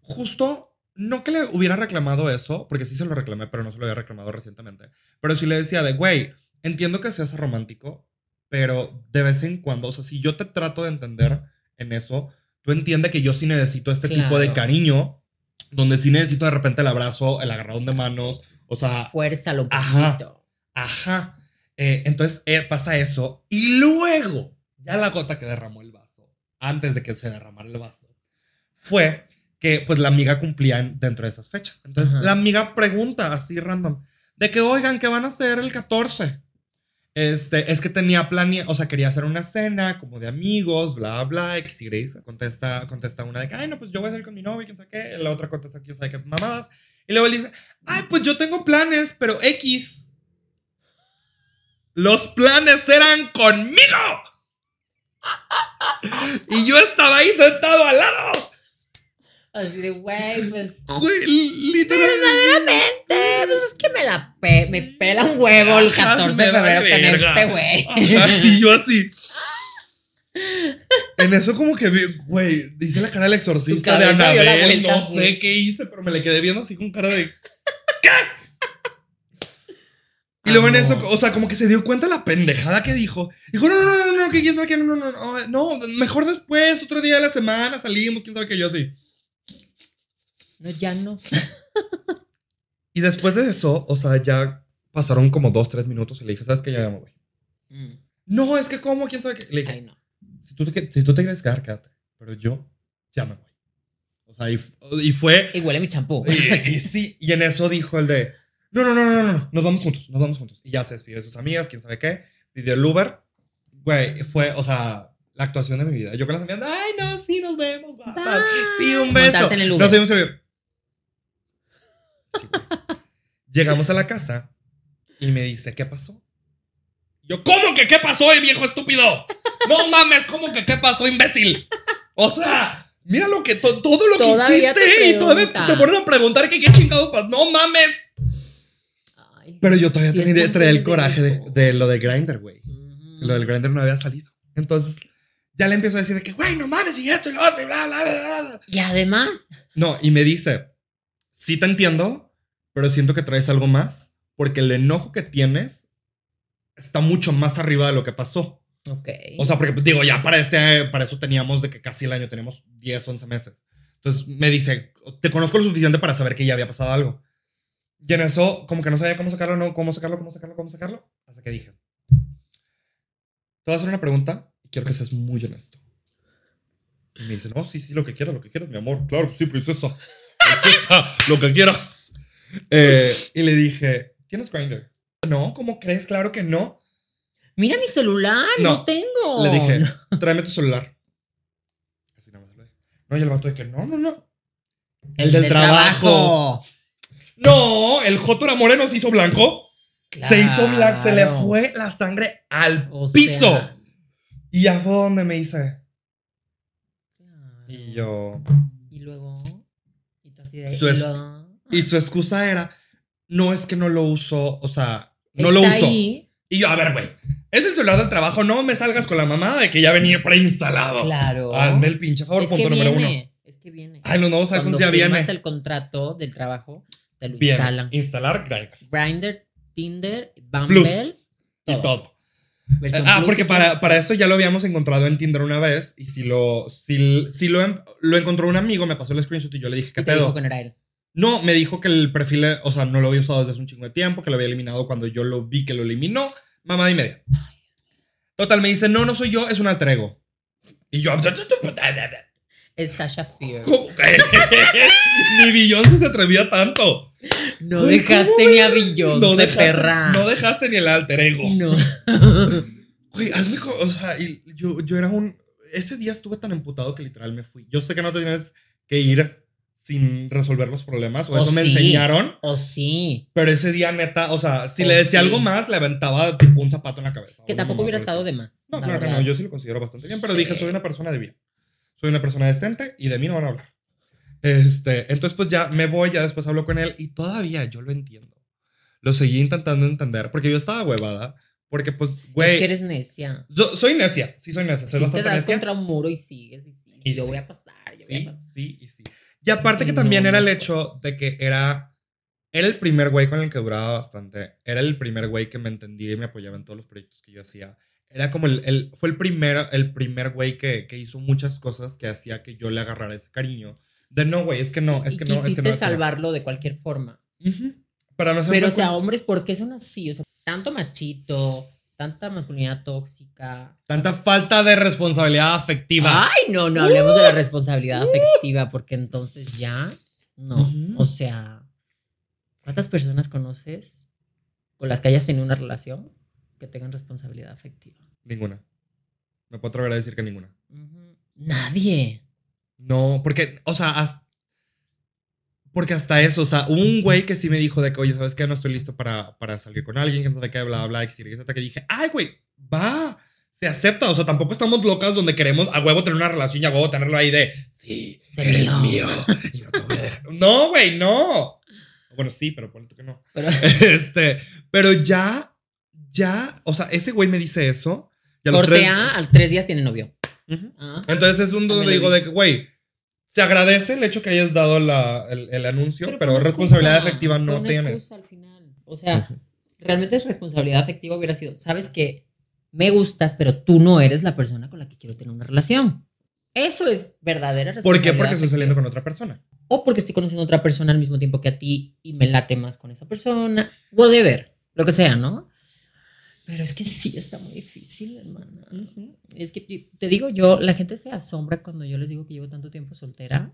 justo, no que le hubiera reclamado eso, porque sí se lo reclamé, pero no se lo había reclamado recientemente. Pero sí le decía de, güey, entiendo que seas romántico, pero de vez en cuando, o sea, si yo te trato de entender en eso, tú entiendes que yo sí necesito este tipo de cariño, donde sí necesito de repente el abrazo, el agarradón de manos, o sea,
Fuerza lo
Ajá.
poquito.
Ajá. Eh, entonces eh, pasa eso. Y luego, ya la gota que derramó el vaso, antes de que se derramara el vaso, fue que pues la amiga cumplía en- dentro de esas fechas. Entonces
Ajá.
la amiga pregunta así random, de que oigan, ¿qué van a hacer el 14? Este, es que tenía planeado, o sea, quería hacer una cena como de amigos, bla, bla, X y. Contesta, contesta una de que, ay, no, pues yo voy a salir con mi novio, quién sabe qué. La otra contesta, quién sabe qué mamadas. Y luego él dice, ay, pues yo tengo planes, pero X. Los planes eran conmigo. Y yo estaba ahí sentado al lado.
Así de, güey, pues.
Literalmente.
Verdaderamente, pues es que me la pe me pela un huevo el
Ajá,
14
me
de febrero con este güey.
Y yo así. En eso como que vi, güey, dice la cara del exorcista de Anabel, no sé qué hice, pero me le quedé viendo así con cara de ¿qué? Y luego en
Amor.
eso, o sea, como que se dio cuenta la pendejada que dijo. Dijo, no, no, no, no, que quién sabe qué, no, no, no, no, no, mejor después, otro día de la semana, salimos, quién sabe qué, yo así.
No, ya no.
Y después de eso, o sea, ya pasaron como dos, tres minutos y le dije, ¿sabes qué? Ya me voy.
Mm.
No, es que cómo, quién sabe qué. Le dije,
Ay, no.
si tú, te, si tú te quieres quedar, quédate. Pero yo ya me voy. O sea, y, y fue.
Y huele mi champú.
Y, y sí, y en eso dijo el de, no, no, no, no, no, no, nos vamos juntos, nos vamos juntos. Y ya se despidió de sus amigas, quién sabe qué, pidió el Uber. Güey, fue, o sea, la actuación de mi vida. Yo con las amigas, ay, no, sí, nos vemos, va, va. Sí, un beso. Nos vimos Sí. Llegamos a la casa y me dice, ¿qué pasó? Yo, ¿cómo que qué pasó, eh, viejo estúpido? No mames, ¿cómo que qué pasó, imbécil? O sea, mira lo que to- todo lo que
Todavía
hiciste y todavía te ponen a preguntar que qué chingados pasó. No mames.
Ay,
Pero yo todavía tenía, traía el coraje de, de lo de Grinder, güey. Lo del Grinder no había salido. Entonces, ya le empiezo a decir de que, güey, no mames, y esto y lo otro, y bla, bla, bla, bla.
Y además,
No, y me dice, sí te entiendo, pero siento que traes algo más, porque el enojo que tienes está mucho más arriba de lo que pasó.
ok.
O sea, porque digo, ya para este, para eso teníamos de que casi el año teníamos 10, 11 meses. Entonces me dice, te conozco lo suficiente para saber que ya había pasado algo. Y en eso, como que no sabía cómo sacarlo, no, cómo sacarlo, cómo sacarlo, cómo sacarlo. Hasta que dije, te voy a hacer una pregunta y quiero que seas muy honesto. Y me dice, no, sí, sí, lo que quieras, lo que quieras, mi amor. Claro que sí, princesa. Princesa, lo que quieras. Eh, y le dije, ¿tienes Grindr? No, ¿cómo crees? Claro que no.
Mira mi celular, no,
No.
tengo.
Le dije, tráeme tu celular. Así nada más dije. No, y el vato de que no, no, no. El, del, trabajo. No, el Joto era moreno, se hizo blanco. Se hizo blanco, se le fue la sangre al
O
piso.
sea,
Y ya fue donde me
claro.
Y yo.
Y luego. Y tú así de.
Su
y
es-
luego,
Y su excusa era: No es que no lo uso, o sea, no
está
lo uso.
ahí,
Y yo, a ver, güey. Es el celular del trabajo, no me salgas con la mamada de que ya venía preinstalado.
Claro.
Hazme el pinche favor,
es
punto número uno.
viene. Es que viene.
Ay, los nuevos iPhones ya vienen.
el contrato del trabajo, te lo
Bien.
instalan.
Instalar Grindr.
Grindr, Tinder, Bumble.
Plus. Y todo.
Versión
Ah, porque para, para esto ya lo habíamos encontrado en Tinder una vez. Y si lo, si, si lo, lo encontró un amigo, me pasó el screenshot y yo le dije, ¿qué
Y te dijo
pedo?
que no era él.
No, me dijo que el perfil, o sea, no lo había usado desde hace un chingo de tiempo, que lo había eliminado cuando yo lo vi que lo eliminó. Mamá y media. Total, me dice, no, no soy yo, es un alter ego. Y yo,
Es Sasha Fierce.
Ni Beyoncé se atrevía tanto.
No dejaste
¿cómo
ni a? Beyoncé,
no dejaste,
perra.
No dejaste ni el alter ego.
No.
Güey, hazme. O sea, y yo, yo era un. Ese día estuve tan emputado que literal me fui. Yo sé que no te tienes que ir sin resolver los problemas, o
Oh,
eso me
sí.
enseñaron,
O sí.
pero ese día neta, o sea, si
Oh,
le decía
sí.
algo más, le aventaba tipo un zapato en la cabeza.
Que
o
tampoco hubiera estado de más.
No,
la
claro que
verdad.
no, yo sí lo considero bastante bien, pero
Sí.
dije, soy una persona de bien. Soy una persona decente y de mí no van a hablar. Este, entonces pues ya me voy, ya después hablo con él y todavía yo lo entiendo. Lo seguí intentando entender porque yo estaba huevada, porque pues, güey,
Es que eres necia.
yo soy necia, sí soy necia, soy
Si te das
necia.
contra un muro y sigues y sigues.
Y
yo voy a pasar, yo voy a pasar.
sí y sí. Y aparte que
Y
también
no,
era el
no.
hecho de que era, era el primer güey con el que duraba bastante. Era el primer güey que me entendía y me apoyaba en todos los proyectos que yo hacía. Era como el, el- fue el primer, el primer güey que, que hizo muchas cosas que hacía que yo le agarrara ese cariño. De no, güey, es que no, es que no,
quisiste
no. es que no.
salvarlo de cualquier forma.
Ujú. Para no ser
Pero, o sea, hombres, ¿por qué son así? O sea, tanto machito, tanta masculinidad tóxica.
tanta falta de responsabilidad afectiva.
Ay, no, no hablemos de la responsabilidad afectiva, porque entonces ya, no. O sea, ¿cuántas personas conoces con las que hayas tenido una relación que tengan responsabilidad afectiva?
Ninguna. Me puedo atrever a decir que ninguna.
Nadie.
No, porque, o sea, hasta, porque hasta eso, o sea, hubo un güey que sí me dijo de que, oye, ¿sabes qué? No estoy listo para, para salir con alguien, que no sabe qué, bla, bla, bla, Z, que dije, ay, güey, va, se acepta, o sea, tampoco estamos locas donde queremos a huevo tener una relación y a huevo tenerlo ahí de, sí,
Ser
eres
mío.
mío, y no te voy a dejar. No, güey, no. Bueno, sí, pero ponle tú que no.
Pero,
Este, pero ya, ya, o sea, ese güey me dice eso. y a los
corte
tres-
al tres días tiene novio.
Ujú.
Ah,
Entonces es un
También
donde
lo
digo de que, güey, se agradece el hecho que hayas dado la- el, el anuncio, pero,
una
responsabilidad
excusa,
efectiva no tienes.
al final. O sea, realmente responsabilidad afectiva hubiera sido, sabes que me gustas, pero tú no eres la persona con la que quiero tener una relación. Eso es verdadera
¿Por
responsabilidad.
qué? Porque estoy saliendo con otra persona.
O porque estoy conociendo a otra persona al mismo tiempo que a ti y me late más con esa persona. Whatever, lo que sea, ¿no? Pero es que sí está muy difícil, hermana. Es que te digo yo, la gente se asombra cuando yo les digo que llevo tanto tiempo soltera.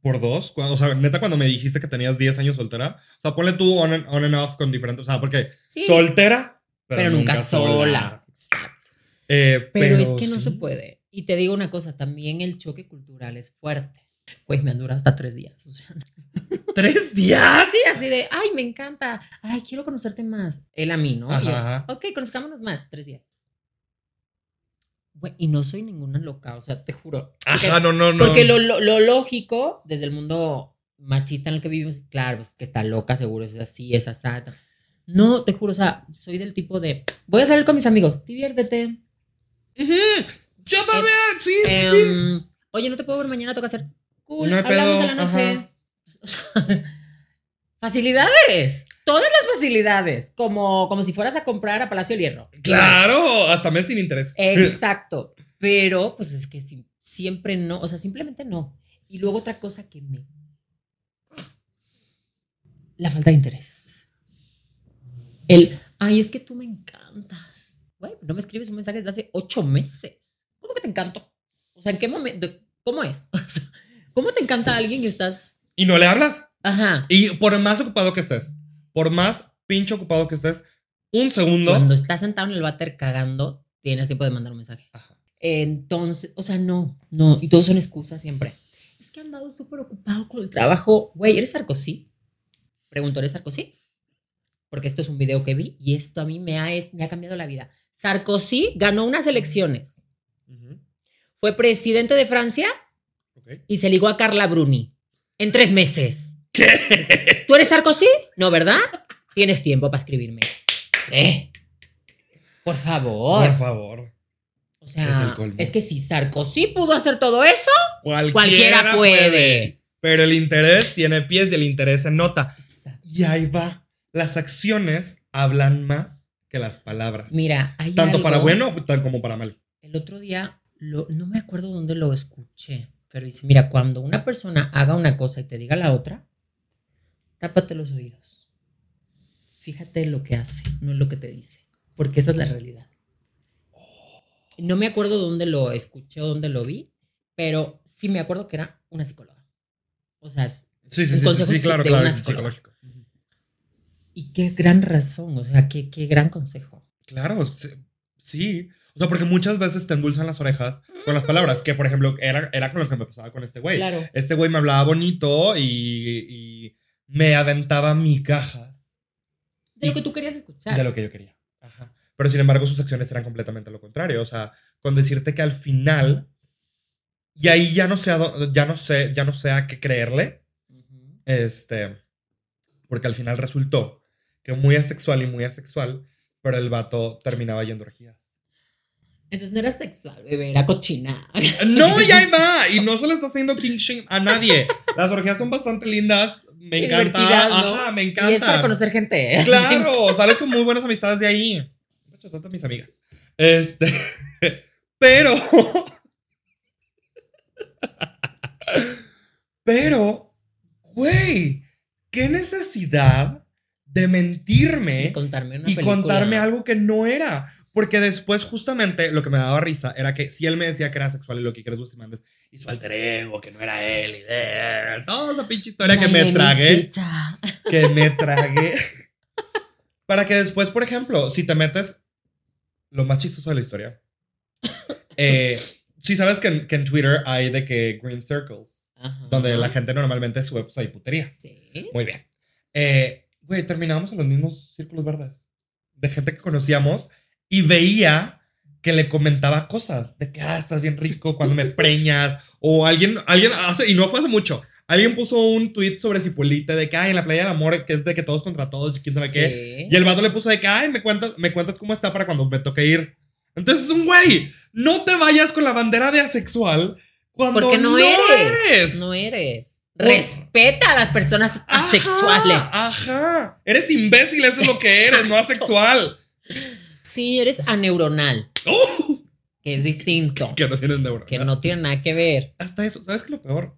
¿Por dos? O sea, neta, cuando me dijiste que tenías 10 años soltera, o sea, ponle tú on and, on and off con diferentes, o sea, porque
Sí.
soltera,
pero, nunca, sola. Exacto.
Eh,
Pero, es que no se puede. Y te digo una cosa, también el choque cultural es fuerte. Pues me han durado hasta tres días. O sea,
¿Tres días?
así, así de, ay, me encanta. Ay, quiero conocerte más. Él a mí, ¿no? Yo,
Ajá.
ok, conozcámonos más. Tres días. Güey, y no soy ninguna loca, o sea, te juro. Porque-
Ajá, no, no, no.
Porque lo, lo- lo lógico, desde el mundo machista en el que vivimos, es claro, pues, que está loca, seguro es así, es asada. No, te juro, o sea, soy del tipo de, voy a salir con mis amigos, diviértete.
Ujú. Yo también, sí, sí, sí.
Em, Oye, no te puedo ver mañana, toca hacer. Cool,
No hay
hablamos
pedo,
a la noche. facilidades, todas las facilidades, como, como si fueras a comprar a Palacio del Hierro.
Claro, hasta mes sin interés.
Exacto. Pero, pues es que si- siempre no, o sea, simplemente no. Y luego otra cosa que me. La falta de interés. El, ay, es que tú me encantas. Güey, no me escribes un mensaje desde hace ocho meses. ¿Cómo que te encanto? O sea, ¿en qué momento? ¿Cómo es? ¿Cómo te encanta alguien y estás.
Y no le hablas.
Ajá.
Y por más ocupado que estés, por más pinche ocupado que estés, un segundo.
Cuando estás sentado en el váter cagando, tienes tiempo de mandar un mensaje.
Ajá.
Entonces, o sea, no, no. Y todos son excusas siempre. Es que he andado súper ocupado con el trabajo. Güey, ¿eres Sarkozy? Pregunto, ¿eres Sarkozy? Porque esto es un video que vi y esto a mí me ha, me ha cambiado la vida. Sarkozy ganó unas elecciones.
Ujú.
Fue presidente de Francia Y se ligó a Carla Bruni en tres meses. ¿Qué? ¿Tú eres Sarkozy? No, ¿verdad? Tienes tiempo para escribirme. ¿Eh? Por favor.
Por favor.
O sea,
Es
es, que si Sarkozy pudo hacer todo eso,
Cualquiera,
Cualquiera puede.
Pero el interés tiene pies y el interés se nota. Y ahí va. Las acciones hablan más que las palabras.
mira, hay
Tanto
algo-
para bueno como para mal.
El otro día, lo- no me acuerdo dónde lo escuché, pero dice, mira, cuando una persona haga una cosa y te diga la otra, tápate los oídos. Fíjate en lo que hace, no en lo que te dice, porque esa es la realidad. No me acuerdo dónde lo escuché o dónde lo vi, pero sí me acuerdo que era una psicóloga. O sea, es-
Sí, sí, sí, sí, claro,
de
claro.
una
Psicológico.
y qué gran razón, o sea, qué, qué gran consejo.
Claro, sí. O sea, porque muchas veces te endulzan las orejas con las palabras. Que, por ejemplo, era, era con lo que me pasaba con este güey.
Claro.
Este güey me hablaba bonito y, y me aventaba migajas
De lo que tú querías escuchar.
de lo que yo quería. Ajá. Pero sin embargo, sus acciones eran completamente lo contrario. O sea, con decirte que al final. Y ahí ya no sé a, ya no sé, ya no sé a qué creerle. Este. Porque al final resultó que muy asexual y muy asexual, pero el vato terminaba yendo orgías.
Entonces no era sexual, bebé, era cochina.
No, y ahí va. Y no se le está haciendo king shame a nadie. Las orgías son bastante lindas. Me
Y
encanta. Ajá, me
Y
encanta.
es para conocer gente. ¿eh?
Claro, sales con muy buenas amistades de ahí. De hecho, tantas mis amigas. Este. Pero. Pero, güey, qué necesidad de mentirme
Y contarme una
y
película.
contarme algo que no era. Porque después, justamente, lo que me daba risa era que si él me decía que era sexual y lo que quieres Bustamante y su alter ego, que no era él, y de, toda esa pinche historia que
My
me
name is
tragué, que me tragué. Para que después, por ejemplo, si te metes, lo más chistoso de la historia, eh, si sabes que en, que en Twitter hay de que green circles,
Ajá.
donde la gente normalmente sube pues, hay putería.
Sí.
Muy bien. Eh, Güey, terminábamos en los mismos círculos verdes. De gente que conocíamos y veía que le comentaba cosas de que, ah, estás bien rico cuando me preñas. O alguien, alguien hace, y no fue hace mucho, alguien puso un tweet sobre Cipolite de que, ay, en la playa del amor, que es de que todos contra todos y quién sabe qué. Y el vato le puso de que, ay, me cuentas, me cuentas cómo está para cuando me toque ir. Entonces, un güey, no te vayas con la bandera de asexual cuando
Porque no,
no
eres.
eres.
No eres. Respeta a las personas
Ajá,
asexuales.
Ajá. Eres imbécil, eso es lo que eres, no asexual.
Sí, eres aneuronal,
¡Uh!
que es distinto.
que no tienes neuronas.
que no tiene nada que ver.
Hasta eso, ¿sabes qué es lo peor?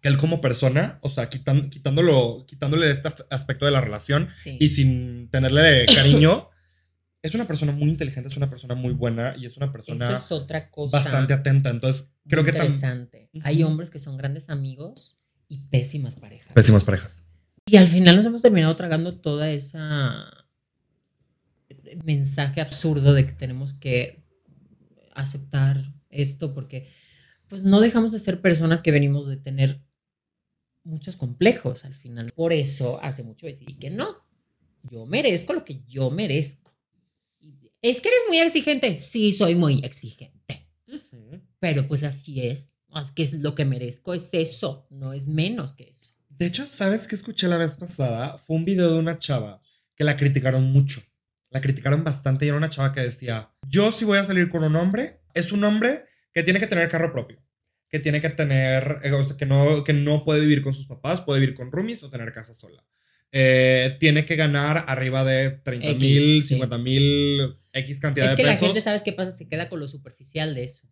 Que él como persona, o sea, quitan- quitándolo, quitándole este aspecto de la relación
Sí.
y sin tenerle cariño, es una persona muy inteligente, es una persona muy buena y es una persona
Eso es otra cosa.
bastante atenta. Entonces, creo
muy
que también.
interesante. Hay hombres que son grandes amigos y pésimas parejas.
Pésimas parejas.
Y al final nos hemos terminado tragando toda esa mensaje absurdo de que tenemos que aceptar esto porque pues no dejamos de ser personas que venimos de tener muchos complejos al final. Por eso hace mucho decidí que no. Yo merezco lo que yo merezco. Es que eres muy exigente. Sí, soy muy exigente. Pero pues así es. Es que es lo que merezco es eso, no es menos que eso.
De hecho, ¿sabes qué escuché la vez pasada? Fue un video de una chava que la criticaron mucho. La criticaron bastante y era una chava que decía, yo si voy a salir con un hombre, es un hombre que tiene que tener carro propio, que tiene que tener, eh, o sea, que no, que no puede vivir con sus papás, puede vivir con roomies o tener casa sola. Eh, tiene que ganar arriba de 30 mil,
X, sí.
50 mil, X cantidad
Es
de
que la
pesos.
gente, ¿sabes qué pasa? Se queda con lo superficial de eso.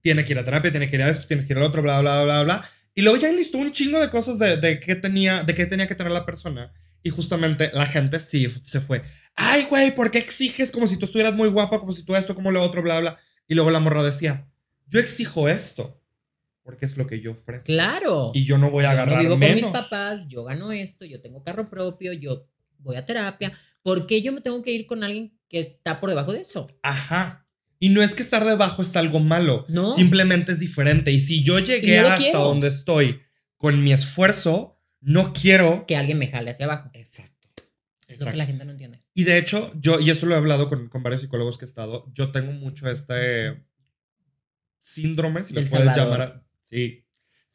tiene que ir a terapia, tiene que ir a esto, tienes que ir al otro, bla, bla, bla, bla. Y luego ya enlistó un chingo de cosas de, de qué tenía, de qué tenía que tener la persona. Y justamente la gente sí se fue. Ay, güey, ¿por qué exiges como si tú estuvieras muy guapa, como si tú esto, como lo otro, bla, bla? Y luego la morra decía, yo exijo esto porque es lo que yo ofrezco.
Claro.
Y yo no voy a
Yo no
agarrar
vivo
menos.
con mis papás, yo gano esto, yo tengo carro propio, yo voy a terapia. ¿Por qué yo me tengo que ir con alguien que está por debajo de eso?
Ajá. Y no es que estar debajo es algo malo.
No.
Simplemente es diferente. Y si yo llegué
no
hasta
quiero.
donde estoy con mi esfuerzo, no quiero
Que alguien me jale hacia abajo.
Exacto.
Es lo que la gente no entiende.
Y de hecho, yo, y esto lo he hablado con, con varios psicólogos que he estado, yo tengo mucho este síndrome, si le
Del
puedes
Salvador.
llamar. a- sí.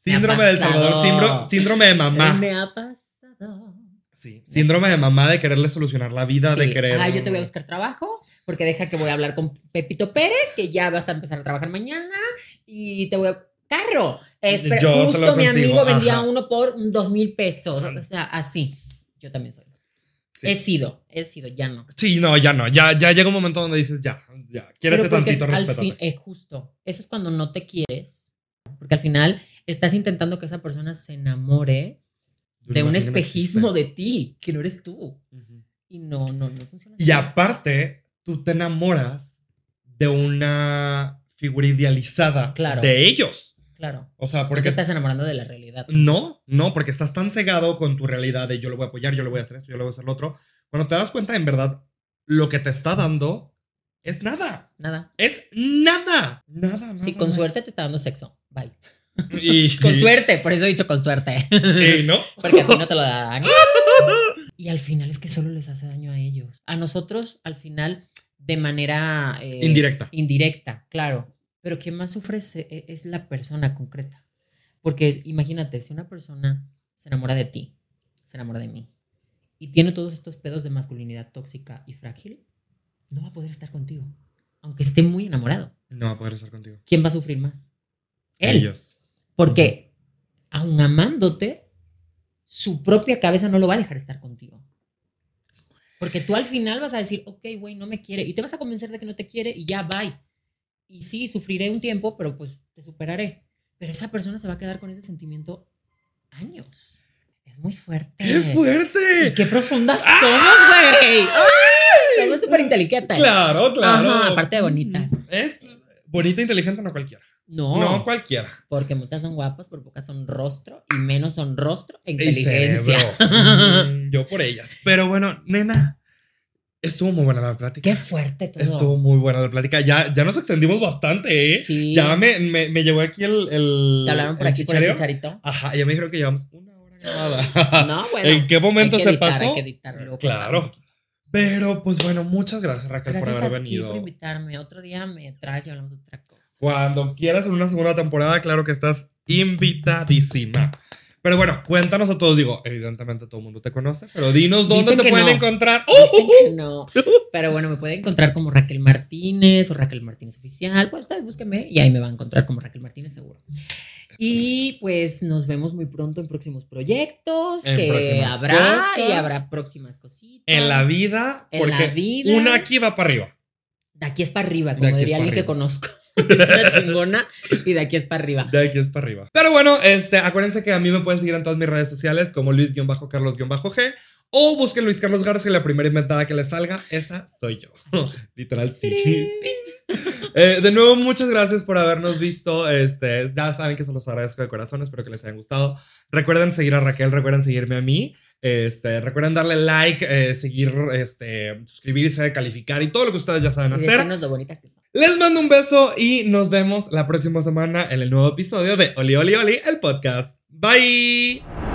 Síndrome del. Salvador, síndrome, síndrome de mamá.
Me ha pasado.
Sí. Síndrome de mamá de quererle solucionar la vida, de querer.
Ah, yo te voy a buscar trabajo porque deja que voy a hablar con Pepito Pérez, que ya vas a empezar a trabajar mañana y te voy a... ¡Carro!
Lo
justo mi amigo vendía
ajá.
uno por dos mil pesos. O sea, así. Yo también soy.
Sí.
He sido, he sido, ya no.
Sí, no, ya no. Ya, ya llega un momento donde dices, ya, ya, quiérete tantito,
es- al
respétate.
fin, es justo. Eso es cuando no te quieres. Porque al final estás intentando que esa persona se enamore de un
no
espejismo de ti, que no eres tú.
Ujú.
Y no, no, no funciona
Y
así.
aparte, tú te enamoras de una figura idealizada
Claro.
de ellos.
Claro.
O sea,
Porque te estás enamorando de la realidad.
No, no, porque estás tan cegado con tu realidad de yo lo voy a apoyar, yo lo voy a hacer esto, yo lo voy a hacer lo otro. Cuando te das cuenta, en verdad, lo que te está dando es nada.
Nada.
Es nada. Nada, nada.
Sí, con
nada.
suerte te está dando sexo. Bye.
Y,
Con suerte, por eso he dicho con suerte.
y no.
Porque a ti no te lo dan. Y al final es que solo les hace daño a ellos. A nosotros, al final, de manera... eh,
Indirecta.
Indirecta, claro. Pero quien más sufre es, e- es la persona concreta. Porque es- imagínate, si una persona se enamora de ti, se enamora de mí, y tiene todos estos pedos de masculinidad tóxica y frágil, no va a poder estar contigo. Aunque esté muy enamorado.
No va a poder estar contigo.
¿Quién va a sufrir más? Él.
Ellos.
Porque, aun amándote, su propia cabeza no lo va a dejar estar contigo. Porque tú al final vas a decir, ok, güey, no me quiere. Y te vas a convencer de que no te quiere y ya, bye. Y sí, sufriré un tiempo, pero pues te superaré. Pero esa persona se va a quedar con ese sentimiento años. Es muy fuerte.
¡Qué fuerte!
Y qué profundas somos, güey. Somos súper inteligentes.
Claro, claro.
Ajá, aparte de bonita.
Es bonita, inteligente, no cualquiera.
No,
No cualquiera.
porque muchas son guapas, pero pocas son rostro y menos son rostro e inteligencia.
Yo por ellas. Pero bueno, nena, estuvo muy buena la plática.
Qué fuerte todo.
Estuvo muy buena la plática. Ya, ya nos extendimos bastante, ¿eh?
Sí.
Ya me, me, me llegó aquí el. el
Te hablaron por
el
aquí por el
chichareo.
chicharito.
Ajá, ya me dijeron que llevamos una hora grabada.
No, bueno.
¿En qué momento
hay que
se
editar,
pasó?
Hay que
Claro. Pero pues bueno, muchas gracias Raquel
Gracias
por haber
a ti
venido.
por invitarme. Otro día me traes y hablamos de otra cosa.
Cuando quieras en una segunda temporada, claro que estás invitadísima. Pero bueno, cuéntanos a todos. Digo, evidentemente todo el mundo te conoce, pero dinos dónde
Dicen
te
que
pueden
no.
encontrar.
Dicen
¡Uh!
que no. Pero bueno, me pueden encontrar como Raquel Martínez o Raquel Martínez Oficial. Pues ustedes búsquenme y ahí me van a encontrar como Raquel Martínez seguro. Y pues nos vemos muy pronto en próximos proyectos
En
que
próximas
habrá y
cosas.
habrá próximas cositas.
En la vida,
En
porque
la vida.
una aquí va para arriba.
De aquí es para arriba, como diría alguien que
arriba.
conozco. es una chingona y de aquí es para arriba.
De aquí es para arriba. Pero bueno, este, acuérdense que a mí me pueden seguir en todas mis redes sociales como Luis-Carlos-G o busquen Luis Carlos Garza y la primera inventada que les salga, esa soy yo. Literal, sí. Eh, de nuevo, muchas gracias por habernos visto. Este, ya saben que se los agradezco de corazón. Espero que les haya gustado. Recuerden seguir a Raquel, recuerden seguirme a mí. Este, recuerden darle like, eh, seguir, este, suscribirse, calificar y todo lo que ustedes ya saben
Y
hacer.
decirnos lo bonitas que son.
Les mando un beso y nos vemos la próxima semana en el nuevo episodio de Oli Oli Oli, el podcast. Bye.